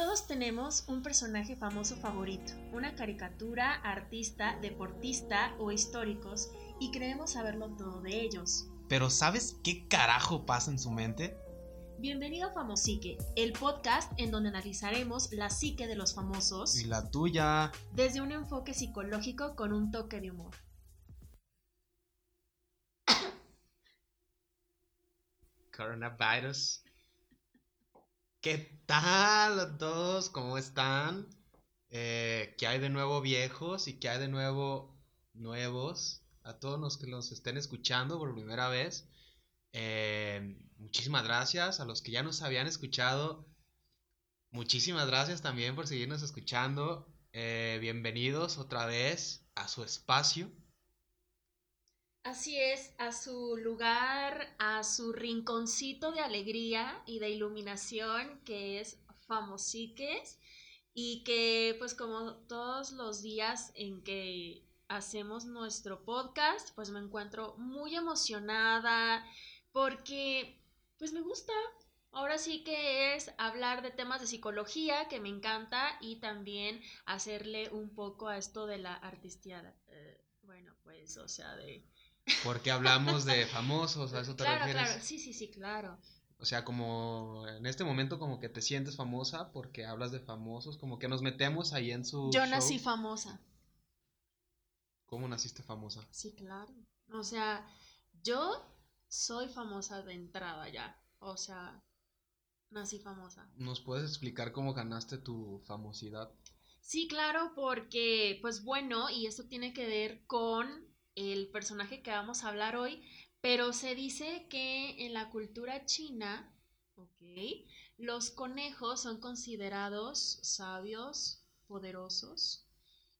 Todos tenemos un personaje famoso favorito, una caricatura, artista, deportista o históricos y creemos saberlo todo de ellos. Pero ¿sabes qué carajo pasa en su mente? Bienvenido a Famosique, el podcast en donde analizaremos la psique de los famosos Y la tuya. desde un enfoque psicológico con un toque de humor. Coronavirus. ¿Qué tal a todos? ¿Cómo están? Eh, ¿Qué hay de nuevo viejos y qué hay de nuevo nuevos? A todos los que nos estén escuchando por primera vez. eh, muchísimas gracias. A los que ya nos habían escuchado. Muchísimas gracias también por seguirnos escuchando. Eh, bienvenidos otra vez a su espacio. Así es, a su lugar, a su rinconcito de alegría y de iluminación que es Famosiques y que pues como todos los días en que hacemos nuestro podcast, pues me encuentro muy emocionada porque pues me gusta. Ahora sí que es hablar de temas de psicología que me encanta y también hacerle un poco a esto de la artistiada. Eh, bueno, pues o sea, de... Porque hablamos de famosos, ¿a eso te Claro, refieres? claro, sí, sí, sí, claro. O sea, como en este momento como que te sientes famosa porque hablas de famosos, como que nos metemos ahí en su Yo show. nací famosa. ¿Cómo naciste famosa? Sí, claro. O sea, yo soy famosa de entrada ya. O sea, nací famosa. ¿Nos puedes explicar cómo ganaste tu famosidad? Sí, claro, porque, pues bueno, y esto tiene que ver con el personaje que vamos a hablar hoy, pero se dice que en la cultura china, ok, los conejos son considerados sabios, poderosos,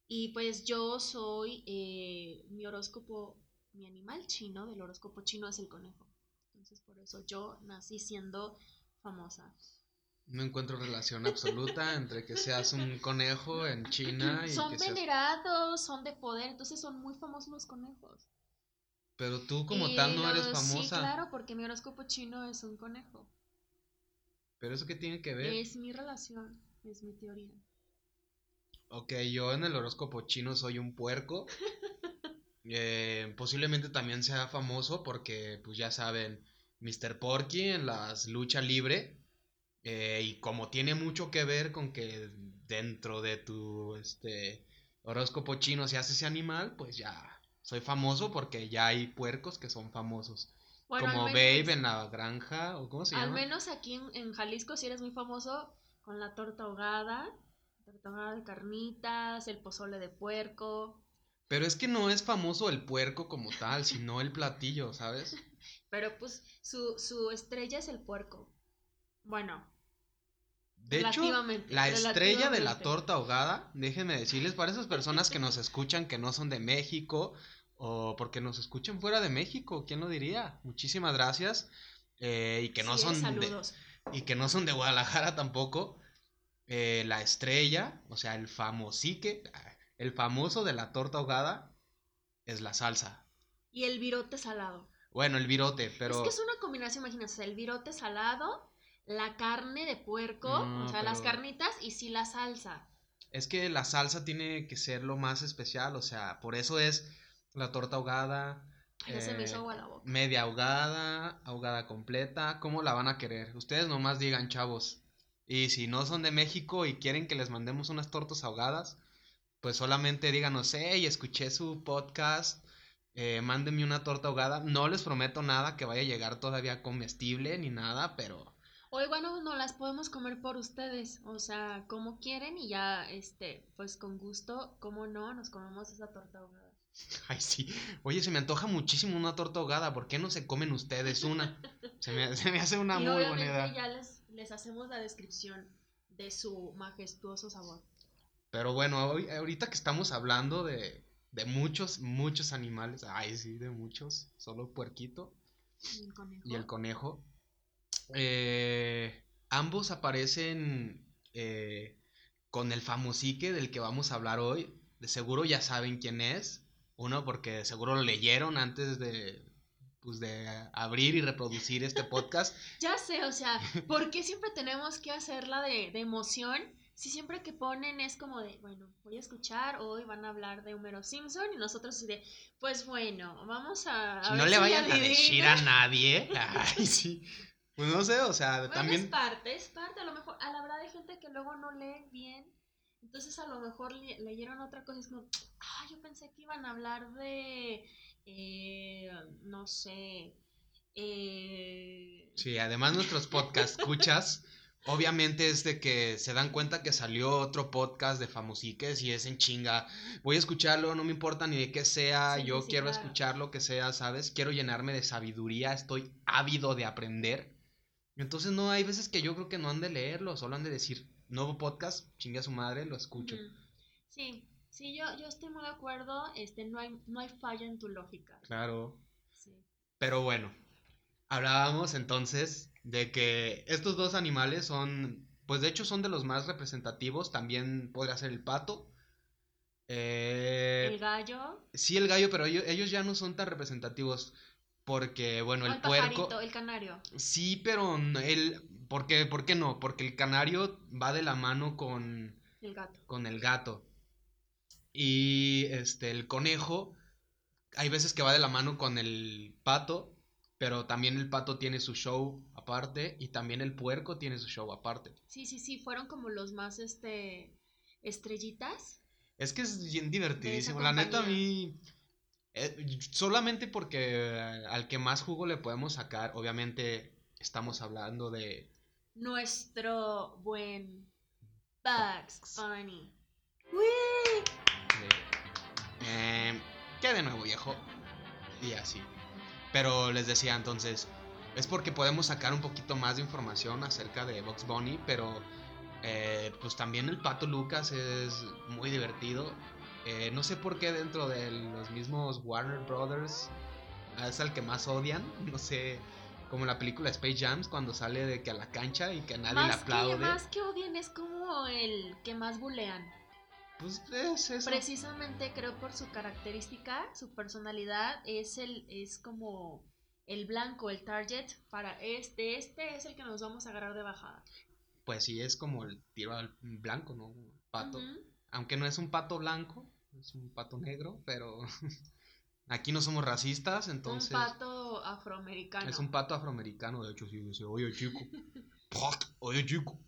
y pues yo soy, eh, mi horóscopo, mi animal chino del horóscopo chino es el conejo. Entonces por eso yo nací siendo famosa. No encuentro relación absoluta entre que seas un conejo en China y Son que seas... venerados, son de poder, entonces son muy famosos los conejos. Pero tú como Y tal no eres famosa. Sí, claro, porque mi horóscopo chino es un conejo. Pero eso qué tiene que ver? Es mi relación, es mi teoría. Ok, yo en el horóscopo chino soy un puerco. Eh, posiblemente también sea famoso porque, pues ya saben, Mr. Porky en las lucha libre. Eh, y como tiene mucho que ver con que dentro de tu este, horóscopo chino se hace ese animal, pues ya soy famoso porque ya hay puercos que son famosos. Bueno, como al Babe menos, en la granja, o cómo se al llama. menos aquí en, en Jalisco sí eres muy famoso con la torta ahogada, torta ahogada de carnitas, el pozole de puerco. Pero es que no es famoso el puerco como tal, sino el platillo, ¿sabes? Pero pues su, su estrella es el puerco. Bueno, De hecho, la estrella de la torta ahogada, déjenme decirles, para esas personas que nos escuchan que no son de México o porque nos escuchan fuera de México, ¿quién lo diría? Muchísimas gracias. eh, y que no sí, son de, y que no son de Guadalajara tampoco. eh, la estrella, o sea, el famosique, el famoso de la torta ahogada es la salsa. Y el virote salado. Bueno, el virote, pero Es que es una combinación, sea, el virote salado, la carne de puerco, No, o sea, las carnitas y sí la salsa. Es que la salsa tiene que ser lo más especial, o sea, por eso es la torta ahogada, Ya se me hizo eh, agua la boca. media ahogada, ahogada completa, ¿cómo la van a querer? Ustedes nomás digan, chavos. Y si no son de México y quieren que les mandemos unas tortas ahogadas, pues solamente díganos, hey, escuché su podcast, eh, mándenme una torta ahogada. No les prometo nada que vaya a llegar todavía comestible ni nada, pero Hoy, bueno, no las podemos comer por ustedes, o sea, como quieren y ya, este, pues con gusto, como no, nos comemos esa torta ahogada. Ay, sí. Oye, se me antoja muchísimo una torta ahogada. ¿Por qué no se comen ustedes una? Se me, se me hace una y muy buena idea. ya les, les hacemos la descripción de su majestuoso sabor. Pero bueno, hoy, ahorita que estamos hablando de, de muchos, muchos animales. Ay, sí, de muchos. Solo puerquito Y el conejo. y el conejo. Eh, ambos aparecen eh, con el famosique del que vamos a hablar hoy. De seguro ya saben quién es. Uno, porque seguro lo leyeron antes de, pues de abrir y reproducir este podcast. Ya sé, o sea, ¿por qué siempre tenemos que hacerla de, de emoción? Si siempre que ponen es como de, bueno, voy a escuchar, hoy van a hablar de Homero Simpson y nosotros así de, pues bueno, vamos a... a ver no le si vayan a decir a nadie. Ay, sí. Pues no sé, o sea, Bueno, también... es parte, es parte, a lo mejor, a la verdad hay gente que luego no lee bien, entonces a lo mejor le- leyeron otra cosa, es como, ah, yo pensé que iban a hablar de, eh, no sé, eh, Sí, además nuestros podcast escuchas, obviamente es de que se dan cuenta que salió otro podcast de famosiques y es en chinga. Voy a escucharlo, no me importa ni de qué sea, Sí, yo sí, quiero claro. escuchar lo que sea, ¿sabes? Quiero llenarme de sabiduría, estoy ávido de aprender. Entonces no, hay veces que yo creo que no han de leerlo, solo han de decir, nuevo podcast, chingue a su madre, lo escucho. Sí, sí, yo, yo estoy muy de acuerdo, este, no hay, no hay falla en tu lógica. Claro. Sí. Pero bueno, hablábamos entonces de que estos dos animales son, pues de hecho son de los más representativos, también podría ser el pato. Eh, El gallo, sí, el gallo, pero ellos, ellos ya no son tan representativos porque, bueno, el el puerco... el canario. Sí, pero el... ¿por qué, ¿Por qué no? Porque el canario va de la mano con, El gato. con el gato. Y este, el conejo, hay veces que va de la mano con el pato, pero también el pato tiene su show aparte y también el puerco tiene su show aparte. Sí, sí, sí, fueron como los más, este, estrellitas. Es que es bien divertidísimo. La neta a mí, eh, solamente porque eh, al que más jugo le podemos sacar, obviamente estamos hablando de... Nuestro buen Bugs Bunny. De, eh, ¿Qué de nuevo, viejo? Y así. Pero les decía entonces, es porque podemos sacar un poquito más de información acerca de Box Bunny, pero eh, pues también el Pato Lucas es muy divertido. Eh, no sé por qué dentro de los mismos Warner Brothers es el que más odian. No sé, como en la película Space Jams, cuando sale de que a la cancha y que nadie le aplaude. que, más que odien es como el que más bulean. Pues es eso. Precisamente creo por su característica, su personalidad, es el, es como el blanco, el target para este, este es el que nos vamos a agarrar de bajada. Pues sí, es como el tiro al blanco, ¿no? Pato. Aunque no es un pato blanco, es un pato negro, pero aquí no somos racistas, entonces Un pato afroamericano. es un pato afroamericano, de hecho sí dice, oye chico, oye chico.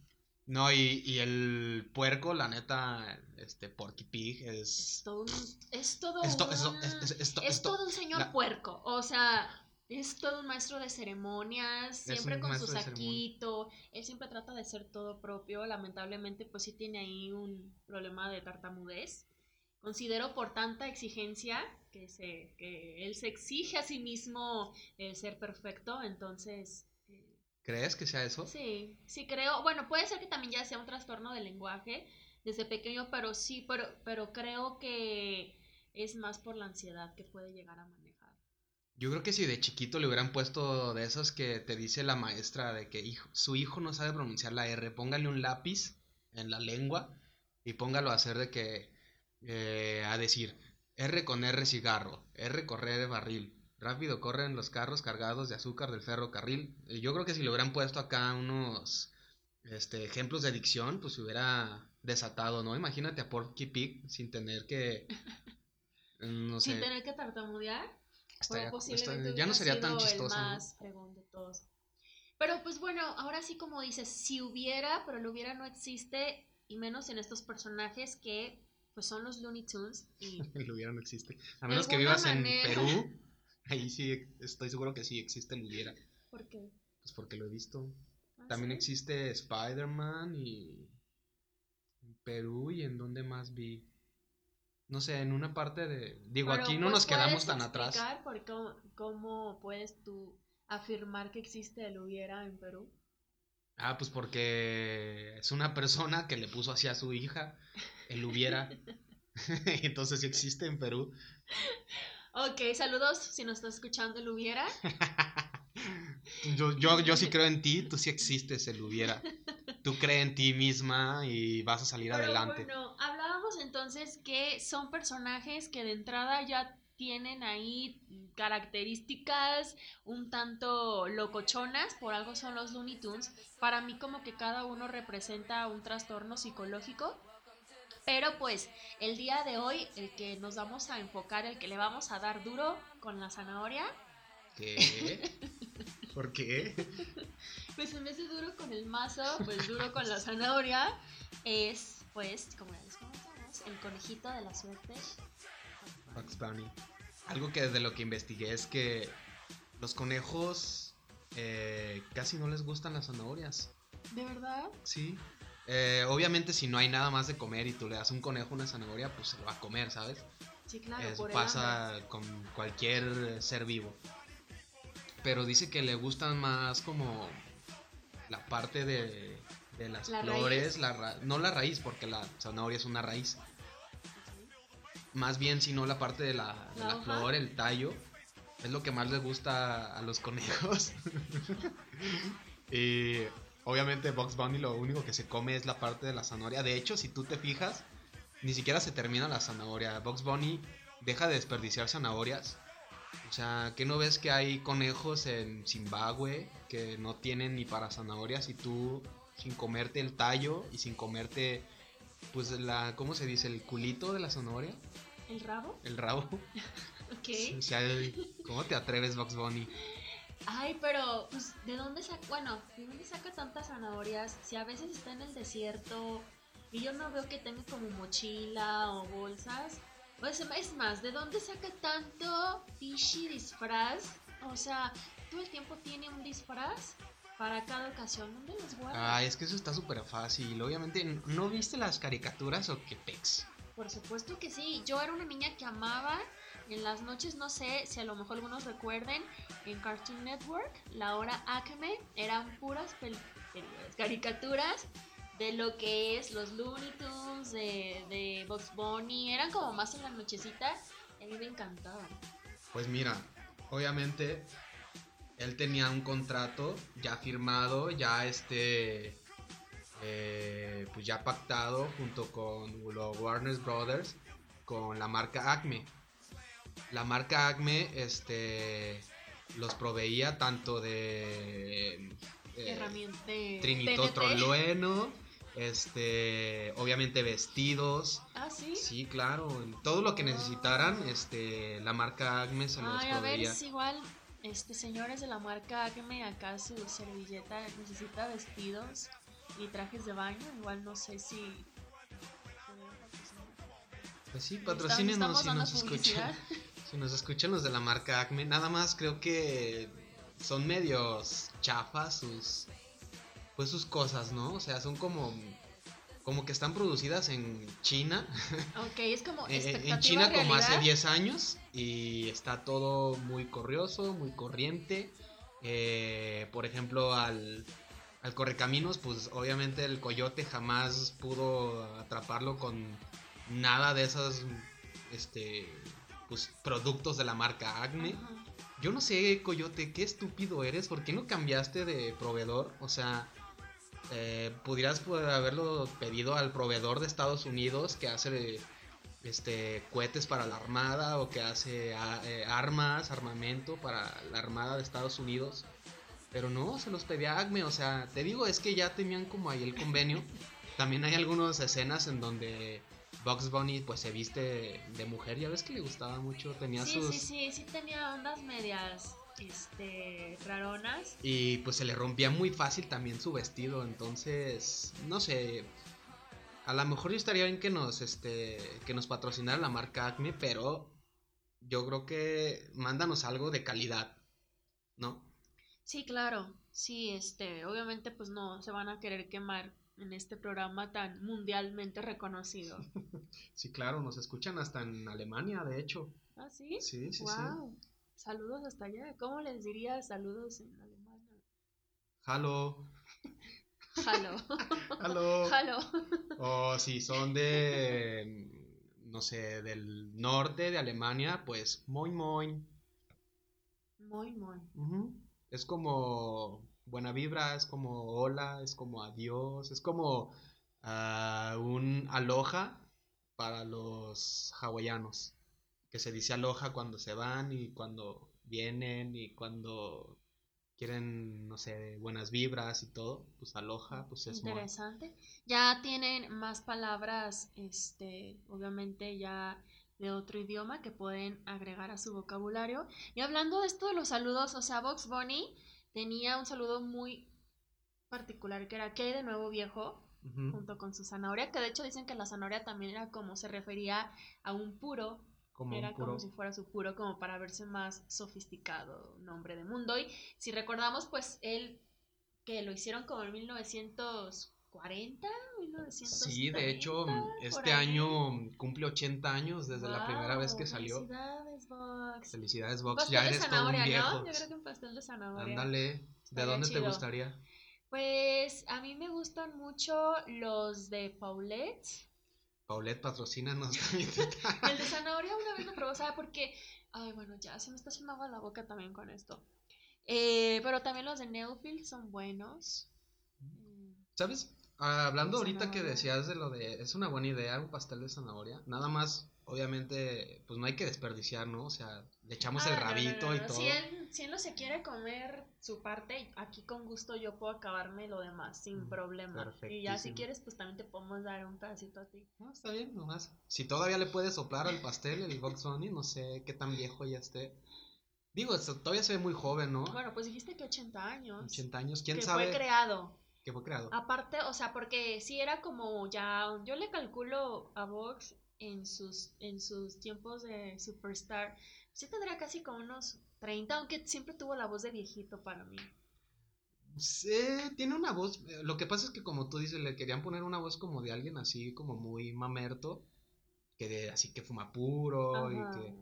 No, y, y el puerco, la neta, este Porky Pig Es es... todo un, es todo es, es- todo un señor la- puerco, o sea, es todo un maestro de ceremonias, siempre con su saquito, él siempre trata de ser todo propio, lamentablemente pues sí tiene ahí un problema de tartamudez. Considero por tanta exigencia que, se, que él se exige a sí mismo el ser perfecto, entonces eh, ¿Crees que sea eso? sí, sí creo, bueno, puede ser que también ya sea un trastorno del lenguaje desde pequeño, pero sí, pero, pero creo que es más por la ansiedad que puede llegar a manejar. Yo creo que si de chiquito le hubieran puesto de esos que te dice la maestra de que hijo- su hijo no sabe pronunciar la R, póngale un lápiz en la lengua y póngalo a hacer de que eh, a decir R con R cigarro, R correr barril, rápido corren los carros cargados de azúcar del ferrocarril. Yo creo que si le hubieran puesto acá unos este, ejemplos de dicción, pues se hubiera desatado, ¿no? Imagínate a Porky Pig sin tener que no sé, Sin tener que tartamudear, estaría- pues ya no sería tan chistoso. el ¿no? más fregón de todos. Pero pues bueno, ahora sí como dices, si hubiera, pero el hubiera no existe, y menos en estos personajes que pues son los Looney Tunes y El hubiera no existe. A menos que vivas en. Perú, ahí sí estoy seguro que sí existe el hubiera. ¿por qué? Pues porque lo he visto. Ah, También ¿sí? existe Spider-Man y en Perú y en donde más vi. No sé, en una parte de... Digo, Pero, aquí no pues, nos quedamos ¿puedes tan atrás. explicar por cómo, cómo puedes tú afirmar que existe el hubiera en Perú? Ah, pues porque es una persona que le puso así a su hija, el hubiera. Entonces sí existe en Perú. Ok, saludos si nos estás escuchando el hubiera. Yo, yo, yo sí creo en ti, tú sí existes, el hubiera. Tú crees en ti misma y vas a salir Pero adelante. bueno, hablábamos entonces que son personajes que de entrada ya tienen ahí características un tanto locochonas, por algo son los Looney Tunes. Para mí como que cada uno representa un trastorno psicológico. Pero pues el día de hoy el que nos vamos a enfocar, el que le vamos a dar duro con la zanahoria. ¿Qué? ¿Por qué? Pues en vez de duro con el mazo, pues duro con la zanahoria. Es pues, como les comentamos, el conejito de la suerte. Bugs Bunny. Algo que desde lo que investigué es que los conejos eh, casi no les gustan las zanahorias. ¿De verdad? Sí. Eh, obviamente si no hay nada más de comer y tú le das un conejo una zanahoria, pues se lo va a comer, ¿sabes? Sí, claro. Eso pasa con cualquier ser vivo. Pero dice que le gustan más como la parte de, de las La flores, la ra- no la raíz, porque la zanahoria es una raíz. Más bien, sino la parte de la, de ¿La la hoja? flor, el tallo. Es lo que más les gusta a los conejos. y obviamente Box Bunny lo único que se come es la parte de la zanahoria. De hecho, si tú te fijas, ni siquiera se termina la zanahoria. Box Bunny deja de desperdiciar zanahorias. O sea, ¿qué no ves que hay conejos en Zimbabue que no tienen ni para zanahorias y tú sin comerte el tallo y sin comerte pues la ¿cómo se dice? el culito de la zanahoria, ¿El rabo? el rabo? Ok. O sea, el- ¿cómo te atreves, Box Bunny? Ay, pero, pues, ¿de dónde saca? Bueno, ¿de dónde saca tantas zanahorias? Si a veces está en el desierto y yo no veo que tenga como mochila o bolsas. Pues, es más, ¿de dónde saca tanto fishy disfraz? O sea, todo el tiempo tiene un disfraz para cada ocasión. ¿Dónde los guarda? Ah, es que eso está súper fácil. Obviamente, ¿no viste las caricaturas o qué pex? Por supuesto que sí. Yo era una niña que amaba en las noches, no sé si a lo mejor algunos recuerden, en Cartoon Network, la hora Acme, eran puras caricaturas de lo que es los Looney Tunes, de, de Bugs Bunny, eran como más en la nochecita y a mí me encantaban. Pues mira, obviamente él tenía un contrato ya firmado, ya este, eh, pues ya pactado junto con los Warner Brothers, con la marca Acme. La marca Acme, este, los proveía tanto de eh, Herramienta de trinito TNT. trolueno, este, obviamente vestidos. Ah, sí. Sí, claro, todo lo que necesitaran, este, la marca Acme se los Ay, a ver, proveía. es igual, este, señores de la marca Acme, acá su servilleta necesita vestidos y trajes de baño, igual no sé si... Pues sí, patrocínenos si nos escuchan. Si nos escuchan los de la marca Acme, nada más creo que son medios chafas sus pues sus cosas, ¿no? O sea, son como como que están producidas en China, Ok, es como eh, expectativa en China como hace realidad. 10 años y está todo muy corrioso, muy corriente. Eh, por ejemplo, al, al correcaminos, pues obviamente el coyote jamás pudo atraparlo con nada de esos este, pues, productos de la marca Acme. Yo no sé, Coyote, qué estúpido eres. ¿Por qué no cambiaste de proveedor? O sea, eh, pudieras pues, haberlo pedido al proveedor de Estados Unidos que hace este cohetes para la armada o que hace a- eh, armas, armamento para la armada de Estados Unidos. Pero no, se los pedía Acme. O sea, te digo, es que ya tenían como ahí el convenio. También hay algunas escenas en donde Bugs Bunny pues se viste de mujer. Ya ves que le gustaba mucho. Tenía Sí, sus... sí, sí, sí tenía ondas medias, este, raronas. Y pues se le rompía muy fácil también su vestido. Entonces, no sé. A lo mejor yo estaría bien que nos, este, que nos patrocinara la marca Acme, pero yo creo que mándanos algo de calidad, ¿no? Sí, claro, sí, este, obviamente pues no se van a querer quemar en este programa tan mundialmente reconocido. Sí, claro, nos escuchan hasta en Alemania, de hecho. ¿Ah, sí? Sí, sí, sí. wow. Saludos hasta allá. ¿Cómo les diría saludos en alemán? Halo, Halo. halo. Halo. O si son de, no sé, del norte de Alemania, pues moin moin. Muy, muy. Ujú. Es como buena vibra, es como hola, es como adiós, es como ah, un aloha para los hawaianos. que se dice aloja cuando se van y cuando vienen y cuando quieren, no sé, buenas vibras y todo, pues aloja, pues es more. Interesante. Ya tienen más palabras, este, obviamente ya de otro idioma que pueden agregar a su vocabulario. Y hablando de esto de los saludos, o sea, Box Bunny tenía un saludo muy particular que era ¿qué hay de nuevo viejo? Junto con su zanahoria, que de hecho dicen que la zanahoria también era como se refería a un puro, Como era puro. como si fuera su puro, como para verse más sofisticado, nombre de mundo. Y si recordamos, pues él, que lo hicieron como en 1940, 1930. Sí, de hecho, este ahí. año cumple 80 años desde la primera vez que salió. Felicidades, Vox. Felicidades, Vox, pastel ya de eres todo un zanahoria, viejo. ¿no? Yo creo que un pastel de zanahoria. Ándale, ¿de dónde te chido. gustaría? Pues a mí me gustan mucho los de Paulette. Paulette, patrocínanos también. El de zanahoria una vez lo probé, ¿sabe? Porque, ay, bueno, ya se me está haciendo agua la boca también con esto. Eh, pero también los de Neofield son buenos. ¿Sabes? Ah, hablando De ahorita que decías de lo de, es una buena idea un pastel de zanahoria. Nada más, obviamente, pues no hay que desperdiciar, ¿no? O sea, le echamos ah, el no, no, rabito no, y no. todo. Si él, si él no se quiere comer su parte, aquí con gusto yo puedo acabarme lo demás sin Mm, problema. Y ya si quieres, pues también te podemos dar un pedacito a ti. No, está bien, nomás. Si todavía le puedes soplar al pastel, el Box Bunny, no sé qué tan viejo ya esté. Digo, todavía se ve muy joven, ¿no? Bueno, pues dijiste que 80 años. 80 años, ¿quién que sabe fue creado. qué fue creado? Aparte, o sea, porque sí era como ya, yo le calculo a Vox en sus, en sus tiempos de Superstar, sí tendría casi como unos 30, aunque siempre tuvo la voz de viejito para mí. Sí, tiene una voz. eh, Lo que pasa es que, como tú dices, le querían poner una voz como de alguien así, como muy mamerto. Que de, así que fuma puro y que.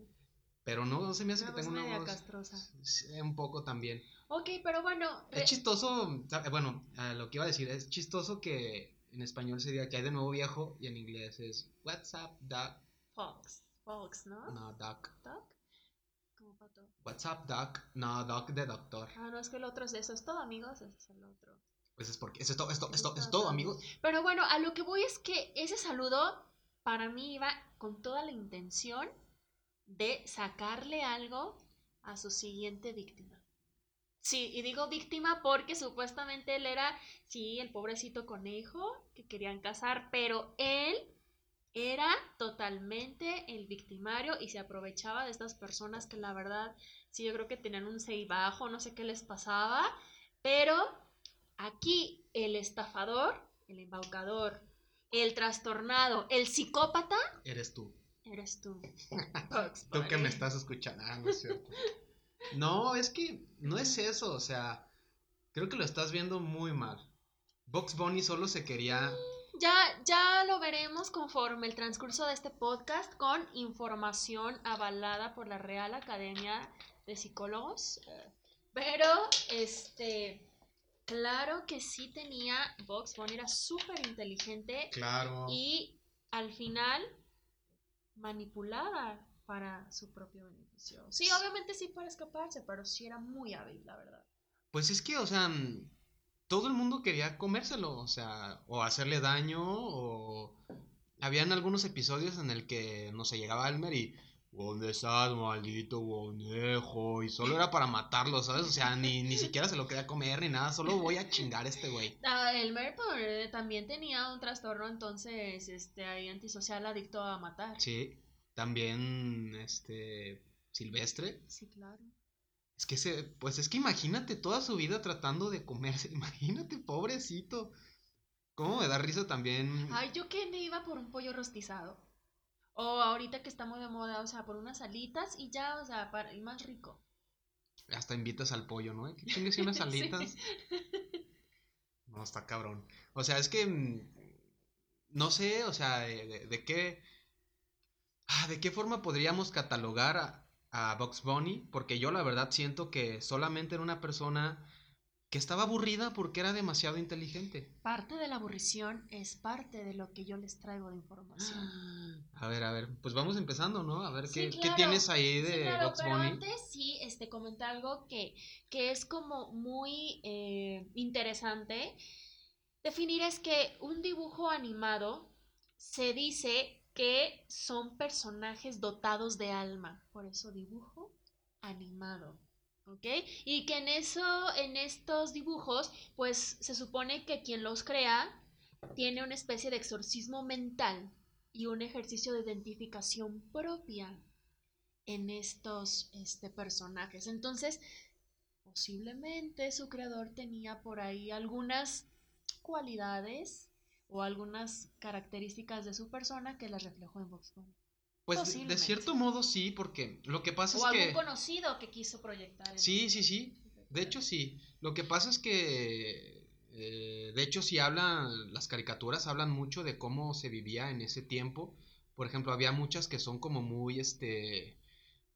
Pero no, no se me hace Una que tenga una voz. castrosa. Sí, un poco también. Ok, pero bueno, re- Es chistoso. Bueno, lo que iba a decir, es chistoso que en español sería que hay de nuevo viejo y en inglés es What's up, Doc? Fox, Fox, ¿no? No, Doc. Doc, como pato. What's up, Doc? No, Doc de doctor. Ah, no, es que el otro es de eso, es todo, amigos, ese es el otro. Pues es porque. Eso es todo, esto, esto, es todo, todo. amigos. Pero bueno, a lo que voy es que ese saludo para mí iba con toda la intención de sacarle algo a su siguiente víctima. Sí, y digo víctima porque supuestamente él era, sí, el pobrecito conejo que querían casar, pero él era totalmente el victimario y se aprovechaba de estas personas que la verdad, sí, yo creo que tenían un sei bajo, no sé qué les pasaba, pero aquí el estafador, el embaucador, el trastornado, el psicópata, Eres tú. eres tú. Tú que me estás escuchando. Ah, no es cierto. No, es que no es eso, o sea, creo que lo estás viendo muy mal. Box Bunny solo se quería. Ya, ya lo veremos conforme el transcurso de este podcast con información avalada por la Real Academia de Psicólogos. Pero, este, claro que sí tenía, Vox Bunny era súper inteligente Claro. y al final manipulada para su propio beneficio. Sí, obviamente sí para escaparse, pero sí era muy hábil, la verdad. Pues es que, o sea, mm, todo el mundo quería comérselo, o sea, o hacerle daño, o. Habían algunos episodios en el que, no sé, llegaba Elmer y. ¿Dónde estás, maldito conejo? Y solo era para matarlo, ¿sabes? O sea, ni, ni siquiera se lo quería comer ni nada, solo voy a chingar a este güey. Ah, el Merpor eh, también tenía un trastorno, entonces, este, ahí antisocial adicto a matar. Sí, también, este, Silvestre. Sí, claro. Es que se, pues es que imagínate toda su vida tratando de comerse, imagínate, pobrecito. ¿Cómo me da risa también? Ay, yo que me iba por un pollo rostizado. O ahorita que está muy de moda, o sea, por unas alitas y ya, o sea, para, y más rico. Hasta invitas al pollo, ¿no? Que chingues unas Sí. alitas. No, está cabrón. O sea, es que mm, no sé, o sea, de, de- de qué ah, de qué forma podríamos catalogar a, a Bugs Bunny, porque yo la verdad siento que solamente era una persona que estaba aburrida porque era demasiado inteligente. Parte de la aburrición es parte de lo que yo les traigo de información. A ver, a ver, pues vamos empezando, ¿no? A ver Sí, qué, qué tienes ahí de Sí, claro, pero Bunny. antes sí, este, comenté algo que, que es como muy eh, interesante. Definir es que un dibujo animado se dice que son personajes dotados de alma. Por eso dibujo animado. ¿Ok? Y que en eso, en estos dibujos, pues se supone que quien los crea tiene una especie de exorcismo mental y un ejercicio de identificación propia en estos este, personajes. Entonces, posiblemente su creador tenía por ahí algunas cualidades o algunas características de su persona que las reflejó en Vox Bunny. Pues de cierto modo sí, porque lo que pasa o es que... algún conocido que quiso proyectar. Sí, sí, sí. De hecho sí. Lo que pasa es que... eh, de hecho, si hablan, las caricaturas hablan mucho de cómo se vivía en ese tiempo. Por ejemplo, había muchas que son como muy, este,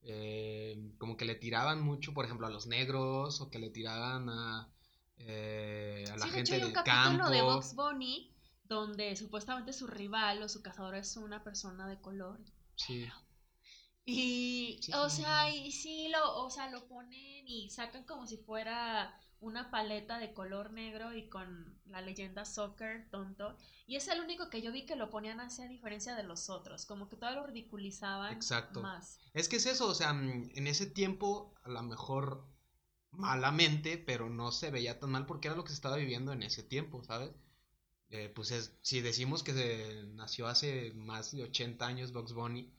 eh, como que le tiraban mucho, por ejemplo, a los negros o que le tiraban a, eh, a la Sí, de gente hecho hay un del capítulo campo. de Box Bunny donde supuestamente su rival o su cazador es una persona de color. Sí. Y, Sí, o sea, y sí lo, o sea, lo ponen y sacan como si fuera una paleta de color negro y con la leyenda soccer tonto. Y es el único que yo vi que lo ponían así a diferencia de los otros, como que todavía lo ridiculizaban Exacto. más. Es que es eso, o sea, mm, en ese tiempo a lo mejor malamente, pero no se veía tan mal porque era lo que se estaba viviendo en ese tiempo, ¿sabes? Eh, pues es, si decimos que se nació hace más de 80 años Bugs Bunny,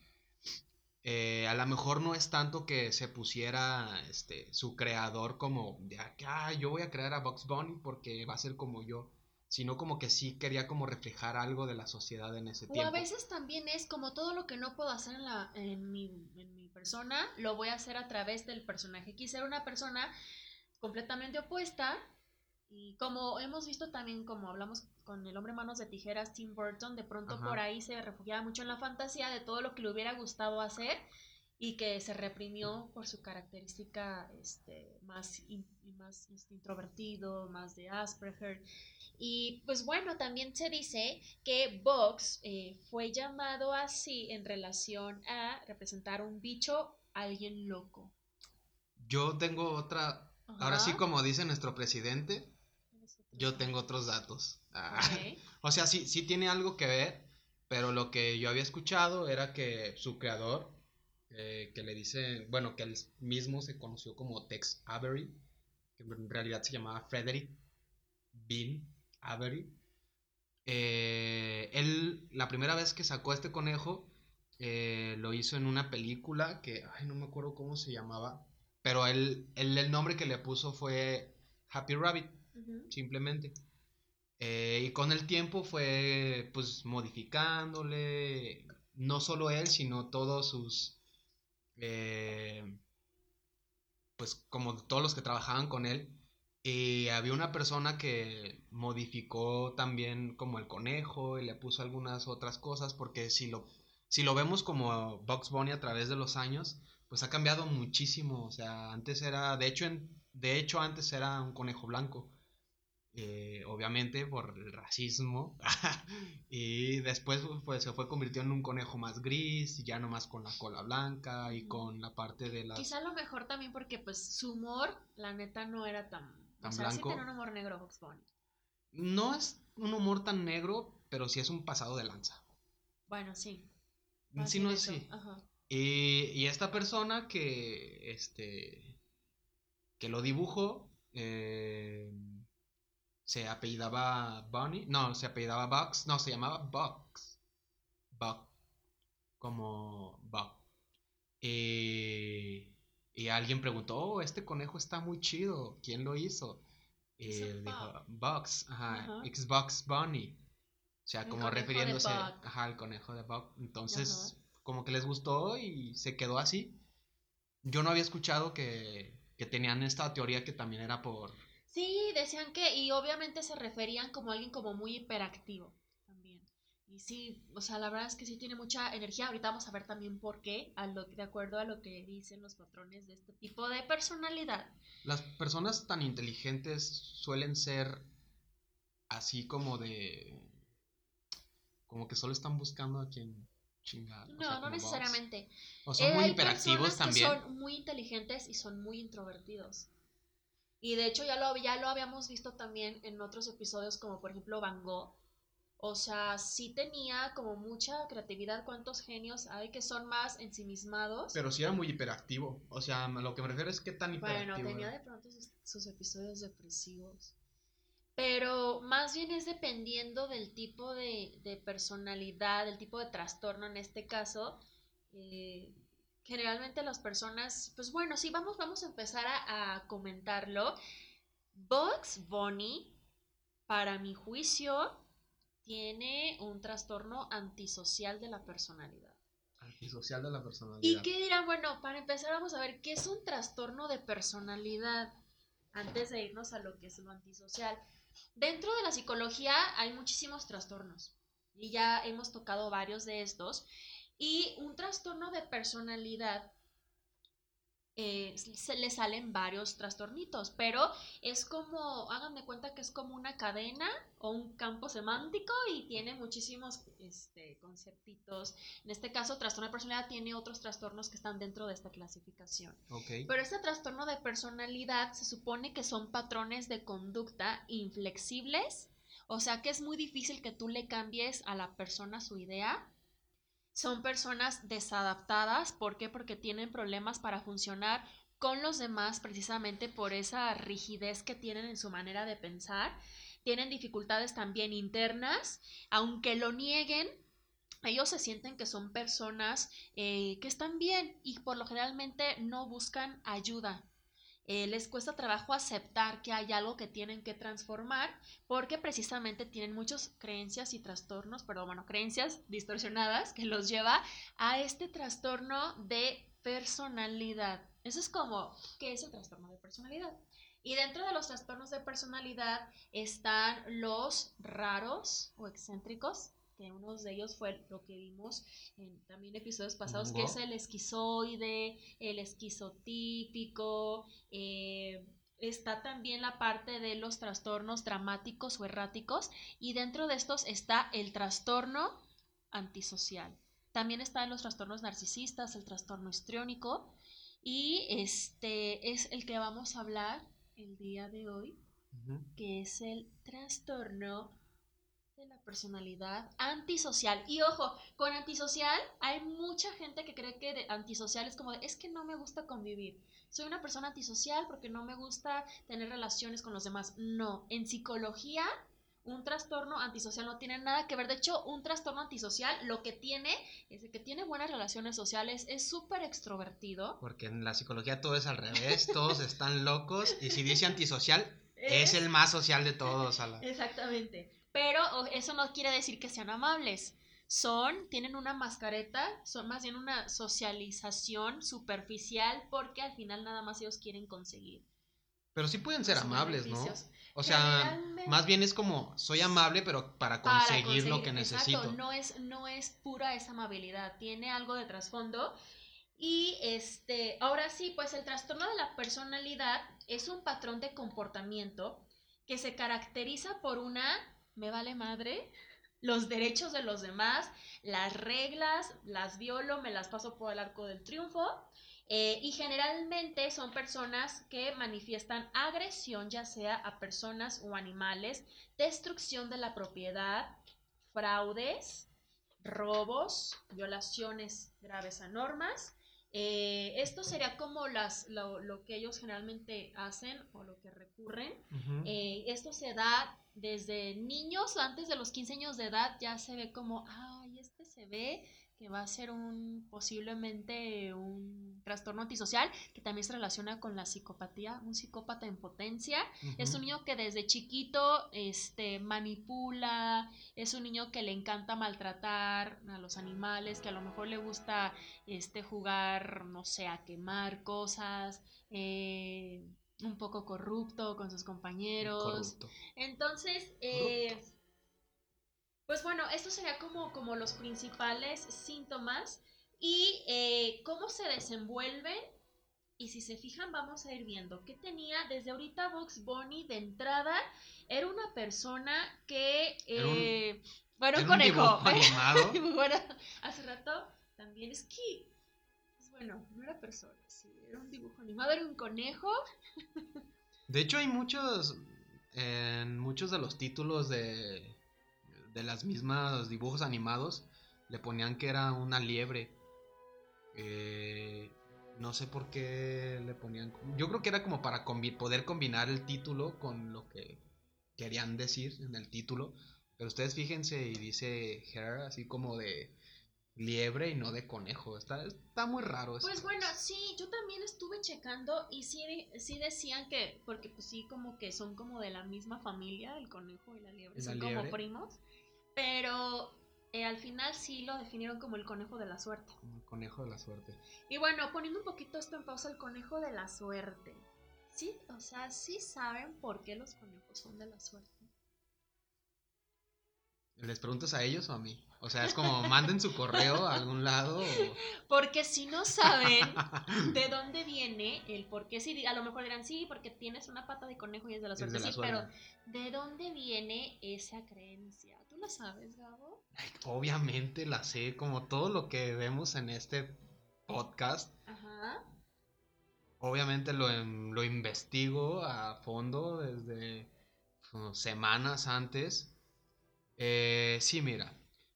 eh, a lo mejor no es tanto que se pusiera este, su creador como, de, ah, yo voy a crear a Bugs Bunny porque va a ser como yo, sino como que sí quería como reflejar algo de la sociedad en ese O a tiempo. veces también es como todo lo que no puedo hacer en, la, en, mi, en mi persona, lo voy a hacer a través del personaje. Quise ser una persona completamente opuesta y como hemos visto también, como hablamos con el hombre manos de tijeras, Tim Burton, de pronto Ajá. por ahí se refugiaba mucho en la fantasía de todo lo que le hubiera gustado hacer y que se reprimió por su característica este, más, in- más este, introvertido, más de Asperger. Y pues bueno, también se dice que Vox eh, fue llamado así en relación a representar un bicho, alguien loco. Yo tengo otra, ahora sí como dice nuestro presidente, yo tengo otros datos. Ah. O sea, sí, sí tiene algo que ver, pero lo que yo había escuchado era que su creador, eh, que le dice, bueno, que él mismo se conoció como Tex Avery, que en realidad se llamaba Frederick Bean Avery. eh, él, la primera vez que sacó este conejo, eh, lo hizo en una película que, ay, no me acuerdo cómo se llamaba, pero él, él el nombre que le puso fue Happy Rabbit simplemente. Eh, y con el tiempo fue pues modificándole, no solo él, sino todos sus, eh, pues como todos los que trabajaban con él. Y había una persona que modificó también como el conejo y le puso algunas otras cosas, porque si lo, si lo vemos como Bugs Bunny a través de los años, pues ha cambiado muchísimo. O sea, antes era, de hecho, de hecho antes era un conejo blanco eh, obviamente por el racismo, y después pues, se fue convirtiendo en un conejo más gris, ya nomás con la cola blanca y con la parte de las... Quizá a lo mejor también porque pues su humor, la neta, no era tan... Tan o sea, sí blanco. tenía un humor negro Bunny. No es un humor tan negro, pero sí es un pasado de lanza. Bueno, sí. Sí, fácil no es sí. Ajá. Y, y esta persona que, este, que lo dibujó, eh, se apellidaba Bunny, no, se apellidaba Bugs, no, se llamaba Bugs, Bug, como Bug. Y, y alguien preguntó, oh, este conejo está muy chido, ¿quién lo hizo? Él dijo, Bug. Bugs, ajá. Xbox Bunny. O sea, como refiriéndose ajá, al conejo de Bug. Entonces, como que les gustó y se quedó así. Yo no había escuchado que, que tenían esta teoría que también era por... Sí, decían que, y obviamente se referían como alguien como muy hiperactivo también. Y sí, o sea, la verdad es que sí tiene mucha energía. Ahorita vamos a ver también por qué, a lo, de acuerdo a lo que dicen los patrones de este tipo de personalidad. Las personas tan inteligentes suelen ser así como de... Como que solo están buscando a quien chingar. o No, sea, no necesariamente. O son Eh, muy hay hiperactivos personas también. Que son muy inteligentes y son muy introvertidos. Y de hecho ya lo, ya lo habíamos visto también en otros episodios, como por ejemplo Van Gogh O sea, sí tenía como mucha creatividad. ¿Cuántos genios hay que son más ensimismados? Pero sí era muy hiperactivo. O sea, lo que me refiero es que tan hiperactivo. Bueno, tenía de pronto sus, episodios depresivos. Pero más bien es dependiendo del tipo de, personalidad, del tipo de trastorno en este caso. Eh, generalmente las personas, pues bueno, sí, vamos, vamos a empezar a, a comentarlo. Bugs Bunny, para mi juicio, tiene un trastorno antisocial de la personalidad. Antisocial de la personalidad. ¿Y qué dirán? Bueno, para empezar vamos a ver qué es un trastorno de personalidad antes de irnos a lo que es lo antisocial. Dentro de la psicología hay muchísimos trastornos y ya hemos tocado varios de estos. Y un trastorno de personalidad eh, se le salen varios trastornitos, pero es como, háganme cuenta que es como una cadena o un campo semántico y tiene muchísimos este, conceptitos. En este caso, trastorno de personalidad tiene otros trastornos que están dentro de esta clasificación. Pero este trastorno de personalidad se supone que son patrones de conducta inflexibles, o sea que es muy difícil que tú le cambies a la persona su idea son personas desadaptadas. ¿Por qué? Porque tienen problemas para funcionar con los demás precisamente por esa rigidez que tienen en su manera de pensar. Tienen dificultades también internas, aunque lo nieguen. Ellos se sienten que son personas eh, que están bien y por lo generalmente no buscan ayuda. Eh, les cuesta trabajo aceptar que hay algo que tienen que transformar porque precisamente tienen muchas creencias y trastornos, pero bueno, creencias distorsionadas que los lleva a este trastorno de personalidad. Eso es como, ¿qué es el trastorno de personalidad? Y dentro de los trastornos de personalidad están los raros o excéntricos, que uno de ellos fue lo que vimos en también episodios pasados, que es el esquizoide, el esquizotípico, eh, está también la parte de los trastornos dramáticos o erráticos, y dentro de estos está el trastorno antisocial. También están los trastornos narcisistas, el trastorno histriónico, y este es el que vamos a hablar el día de hoy, que es el trastorno de la personalidad antisocial. Y ojo, con antisocial hay mucha gente que cree que de antisocial es como de, es que no me gusta convivir. Soy una persona antisocial porque no me gusta tener relaciones con los demás. No, en psicología un trastorno antisocial no tiene nada que ver. De hecho, un trastorno antisocial lo que tiene es que tiene buenas relaciones sociales, es súper extrovertido. Porque en la psicología todo es al revés, todos están locos y si dice antisocial, es, el más social de todos. Exactamente. Pero eso no quiere decir que sean amables. Son, tienen una mascareta, son más bien una socialización superficial porque al final nada más ellos quieren conseguir. Pero sí pueden ser amables, ¿no? O sea, más bien es como, soy amable, pero para conseguir, lo que necesito. Exacto. No es, no es pura esa amabilidad, tiene algo de trasfondo. Y este, ahora sí, pues el trastorno de la personalidad es un patrón de comportamiento que se caracteriza por una me vale madre los derechos de los demás, las reglas, las violo, me las paso por el arco del triunfo. Eh, y generalmente son personas que manifiestan agresión ya sea a personas o animales, destrucción de la propiedad, fraudes, robos, violaciones graves a normas. Eh, esto sería como las, lo, que ellos generalmente hacen o lo que recurren. Eh, esto se da desde niños, antes de los 15 años de edad, ya se ve como, ay, este se ve que va a ser un posiblemente un trastorno antisocial que también se relaciona con la psicopatía, un psicópata en potencia. Es un niño que desde chiquito este, manipula, es un niño que le encanta maltratar a los animales, que a lo mejor le gusta este, jugar, no sé, a quemar cosas. Eh, un poco corrupto con sus compañeros. Entonces, eh, pues bueno, esto sería como, como los principales síntomas y eh, cómo se desenvuelven. Y si se fijan, vamos a ir viendo qué tenía desde ahorita Box Bunny de entrada. Era una persona que. Eh, bueno, un conejo. bueno, hace rato también es que. Pues bueno, no era persona, sí, era un dibujo animado, era un conejo. De hecho, hay muchos. En muchos de los títulos de de las mismas dibujos animados le ponían que era una liebre. Eh, no sé por qué le ponían. Yo creo que era como para poder combinar el título con lo que querían decir en el título. Pero ustedes fíjense y dice hair así como de liebre y no de conejo. Está, está muy raro. Pues bueno, sí, yo también estuve checando y sí, sí decían que, porque pues sí, como que son como de la misma familia, el conejo y la liebre, son como primos. Pero eh, al final sí lo definieron como el conejo de la suerte. el conejo de la suerte. Y bueno, poniendo un poquito esto en pausa, el conejo de la suerte. Sí, o sea, sí saben por qué los conejos son de la suerte. ¿Les preguntas a ellos o a mí? O sea, es como manden su correo a algún lado. Porque si no saben de dónde viene el por qué, sí, a lo mejor dirán sí, porque tienes una pata de conejo y es de la suerte, sí, pero ¿de dónde viene esa creencia? ¿Tú la sabes, Gabo? obviamente la sé, como todo lo que vemos en este podcast. Ajá. Obviamente lo, lo investigo a fondo desde semanas antes. Eh, sí, mira,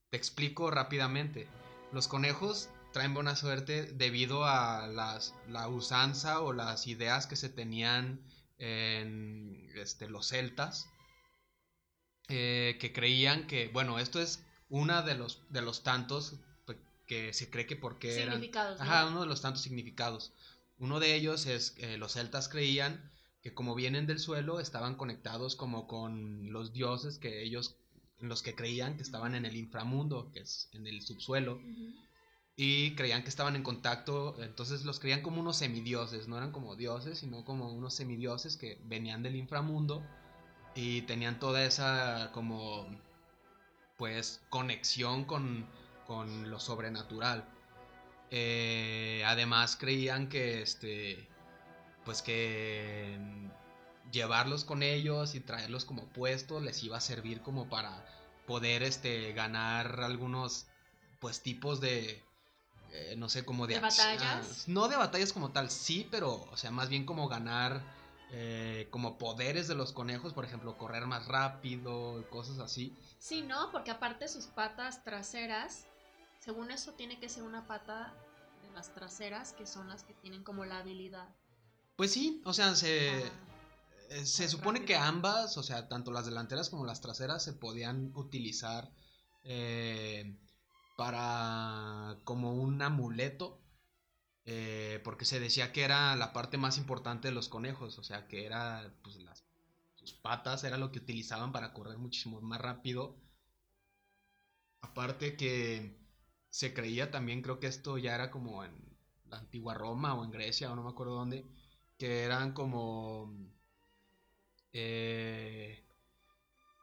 te explico rápidamente. Los conejos traen buena suerte debido a las, la usanza o las ideas que se tenían en este, los celtas, eh, que creían que, bueno, esto es una de los, de los tantos que se cree que porque significados, Ajá, uno de los tantos significados. Uno de ellos es que los celtas creían que como vienen del suelo estaban conectados como con los dioses que ellos los que creían que estaban en el inframundo, que es en el subsuelo. Y creían que estaban en contacto, entonces los creían como unos semidioses, no eran como dioses, sino como unos semidioses que venían del inframundo y tenían toda esa como pues conexión con, lo sobrenatural. Eh, además creían que este pues que llevarlos con ellos y traerlos como puestos les iba a servir como para poder este ganar algunos pues tipos de eh, no sé como de, batallas no de batallas como tal sí pero o sea más bien como ganar eh, como poderes de los conejos, por ejemplo, correr más rápido, cosas así. Sí, ¿no? Porque aparte sus patas traseras, según eso tiene que ser una pata de las traseras, que son las que tienen como la habilidad. Pues sí, o sea, se, eh, se supone que ambas, o sea, tanto las delanteras como las traseras se podían utilizar eh, para como un amuleto eh, porque se decía que era la parte más importante de los conejos, o sea, que era, pues, las, sus patas era lo que utilizaban para correr muchísimo más rápido. Aparte que se creía también, creo que esto ya era como en la antigua Roma o en Grecia o no me acuerdo dónde, que eran como... Eh,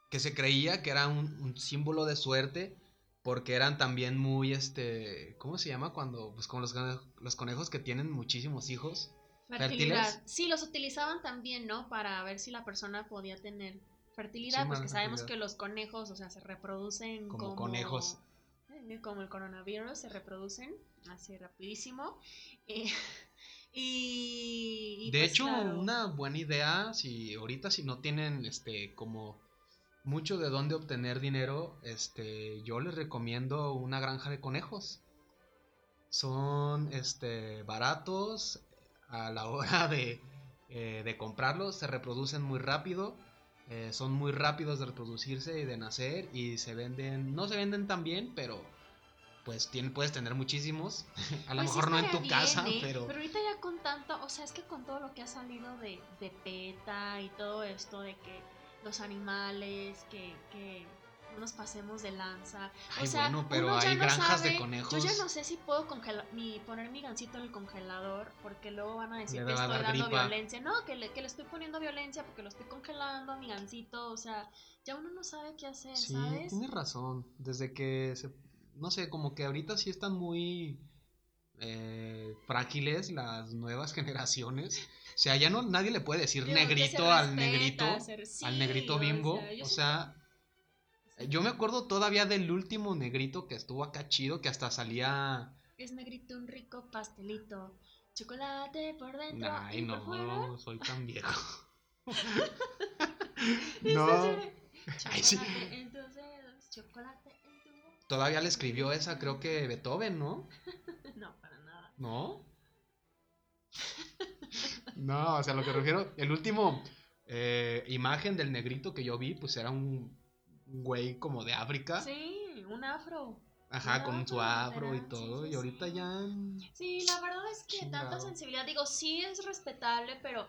que se creía que era un símbolo de suerte porque eran también muy, este, ¿cómo se llama? Cuando, pues como los, los conejos que tienen muchísimos hijos. Fertilidad. Sí, los utilizaban también, ¿no? Para ver si la persona podía tener fertilidad, porque sabemos que los conejos, o sea, se reproducen como, conejos. Eh, como el coronavirus, se reproducen así rapidísimo. Eh, y, De pues, hecho, una buena idea, si ahorita si no tienen, este, como mucho de dónde obtener dinero, este, yo les recomiendo una granja de conejos. Son este, baratos a la hora de, eh, de comprarlos, se reproducen muy rápido, eh, son muy rápidos de reproducirse y de nacer y se venden, no se venden tan bien, pero pues puedes tener muchísimos. a lo pues mejor no en tu casa, ¿eh? pero... Pero ahorita ya con tanto, o sea, es que con todo lo que ha salido de, de PETA y todo esto de que los animales, que, que no nos pasemos de lanza. o sea, bueno, pero hay granjas de conejos. Yo ya no sé si puedo mi, poner mi gancito en el congelador porque luego van a decir que estoy dando violencia. No, que le, que le estoy poniendo violencia porque lo estoy congelando a mi gancito. O sea, ya uno no sabe qué hacer, sí, ¿sabes? Tienes razón. Desde que se. No sé, como que ahorita sí están muy. Eh, frágiles las nuevas generaciones. O sea, ya no nadie le puede decir negrito al negrito, al negrito bimbo. O sea, yo, me acuerdo todavía del último negrito que estuvo acá chido, que hasta salía... Es negrito un rico pastelito, chocolate por dentro. Ay, no, no soy tan viejo. no. Ay, sí. Entonces, Chocolate en tu boca. Todavía le escribió esa, creo que Beethoven, ¿no? No. ¿No? O sea, lo que refiero, el último eh, imagen del negrito que yo vi, pues era un güey como de África. Sí, un afro. Ajá, con su afro, y todo. sí, y ahorita sí. ya. Sí, la verdad es que tanta sensibilidad, digo, sí es respetable, pero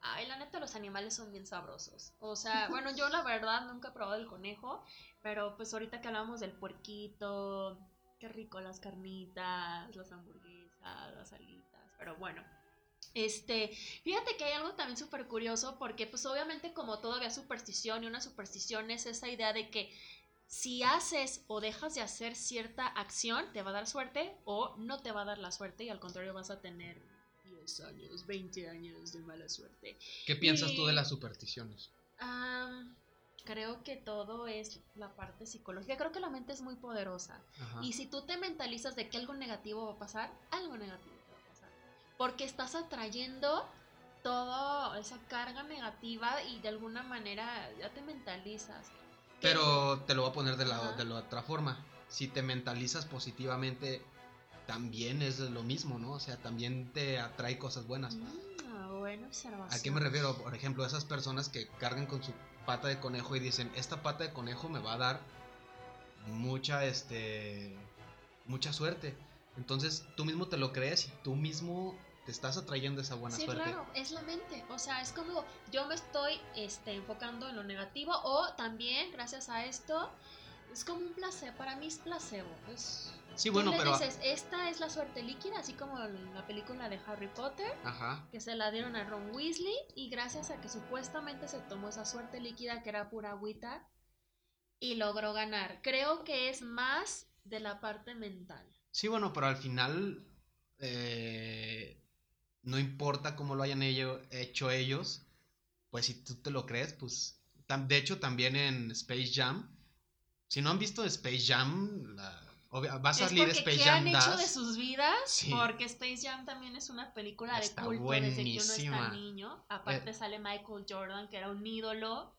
ay, la neta los animales son bien sabrosos. O sea, bueno, yo la verdad nunca he probado el conejo, pero pues ahorita que hablamos del puerquito, qué rico las carnitas, las hamburguesas, las alitas, pero bueno. Este, fíjate que hay algo también súper curioso porque pues obviamente como todavía superstición y una superstición es esa idea de que si haces o dejas de hacer cierta acción, te va a dar suerte o no te va a dar la suerte y al contrario vas a tener 10 años, 20 años de mala suerte. ¿Qué piensas tú de las supersticiones? Am, creo que todo es la parte psicológica. Creo que la mente es muy poderosa. Ajá. Y si tú te mentalizas de que algo negativo va a pasar, algo negativo te va a pasar. Porque estás atrayendo toda esa carga negativa y de alguna manera ya te mentalizas. Pero te lo voy a poner de la, Ajá. de la otra forma. Si te mentalizas positivamente, también es lo mismo, ¿no? O sea, también te atrae cosas buenas. Mm, buena observación. ¿A qué me refiero? Por ejemplo, esas personas que cargan con su pata de conejo y dicen, esta pata de conejo me va a dar mucha, este, mucha suerte. Entonces tú mismo te lo crees y tú mismo te estás atrayendo esa buena sí, suerte. claro, es la mente. O sea, es como yo me estoy este, enfocando en lo negativo o también, gracias a esto, es como un placebo. Para mí es placebo. Es, Sí, tú bueno, le pero... dices, esta es la suerte líquida, así como la película de Harry Potter, Ajá. que se la dieron a Ron Weasley y gracias a que supuestamente se tomó esa suerte líquida que era pura agüita y logró ganar. Creo que es más de la parte mental. Sí, bueno, pero al final eh, no importa cómo lo hayan ello- hecho ellos, pues si tú te lo crees, pues... tam- de hecho, también en Space Jam, si no han visto Space Jam, la- obvia- va a Es salir porque Space ¿qué Jam han hecho 2. de sus vidas? Sí. Porque Space Jam también es una película de Está culto desde que uno buenísima. está niño. Aparte Eh. sale Michael Jordan, que era un ídolo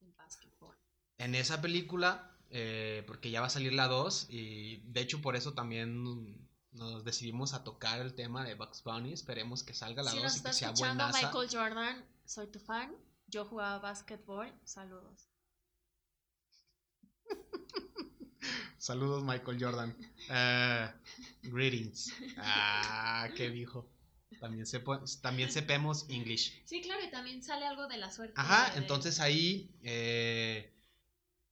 del básquetbol. En esa película, eh, porque ya va a salir la 2, y de hecho por eso también nos decidimos a tocar el tema de Bugs Bunny, esperemos que salga la Si 2 nos y que sea escuchando buenaza. Michael Jordan, soy tu fan. Yo jugaba básquetbol. Saludos. Saludos, Michael Jordan. Eh, greetings. Ah, qué dijo. También, sepo- también sepemos English. Sí, claro, y también sale algo de la suerte. Ajá, de- entonces ahí eh,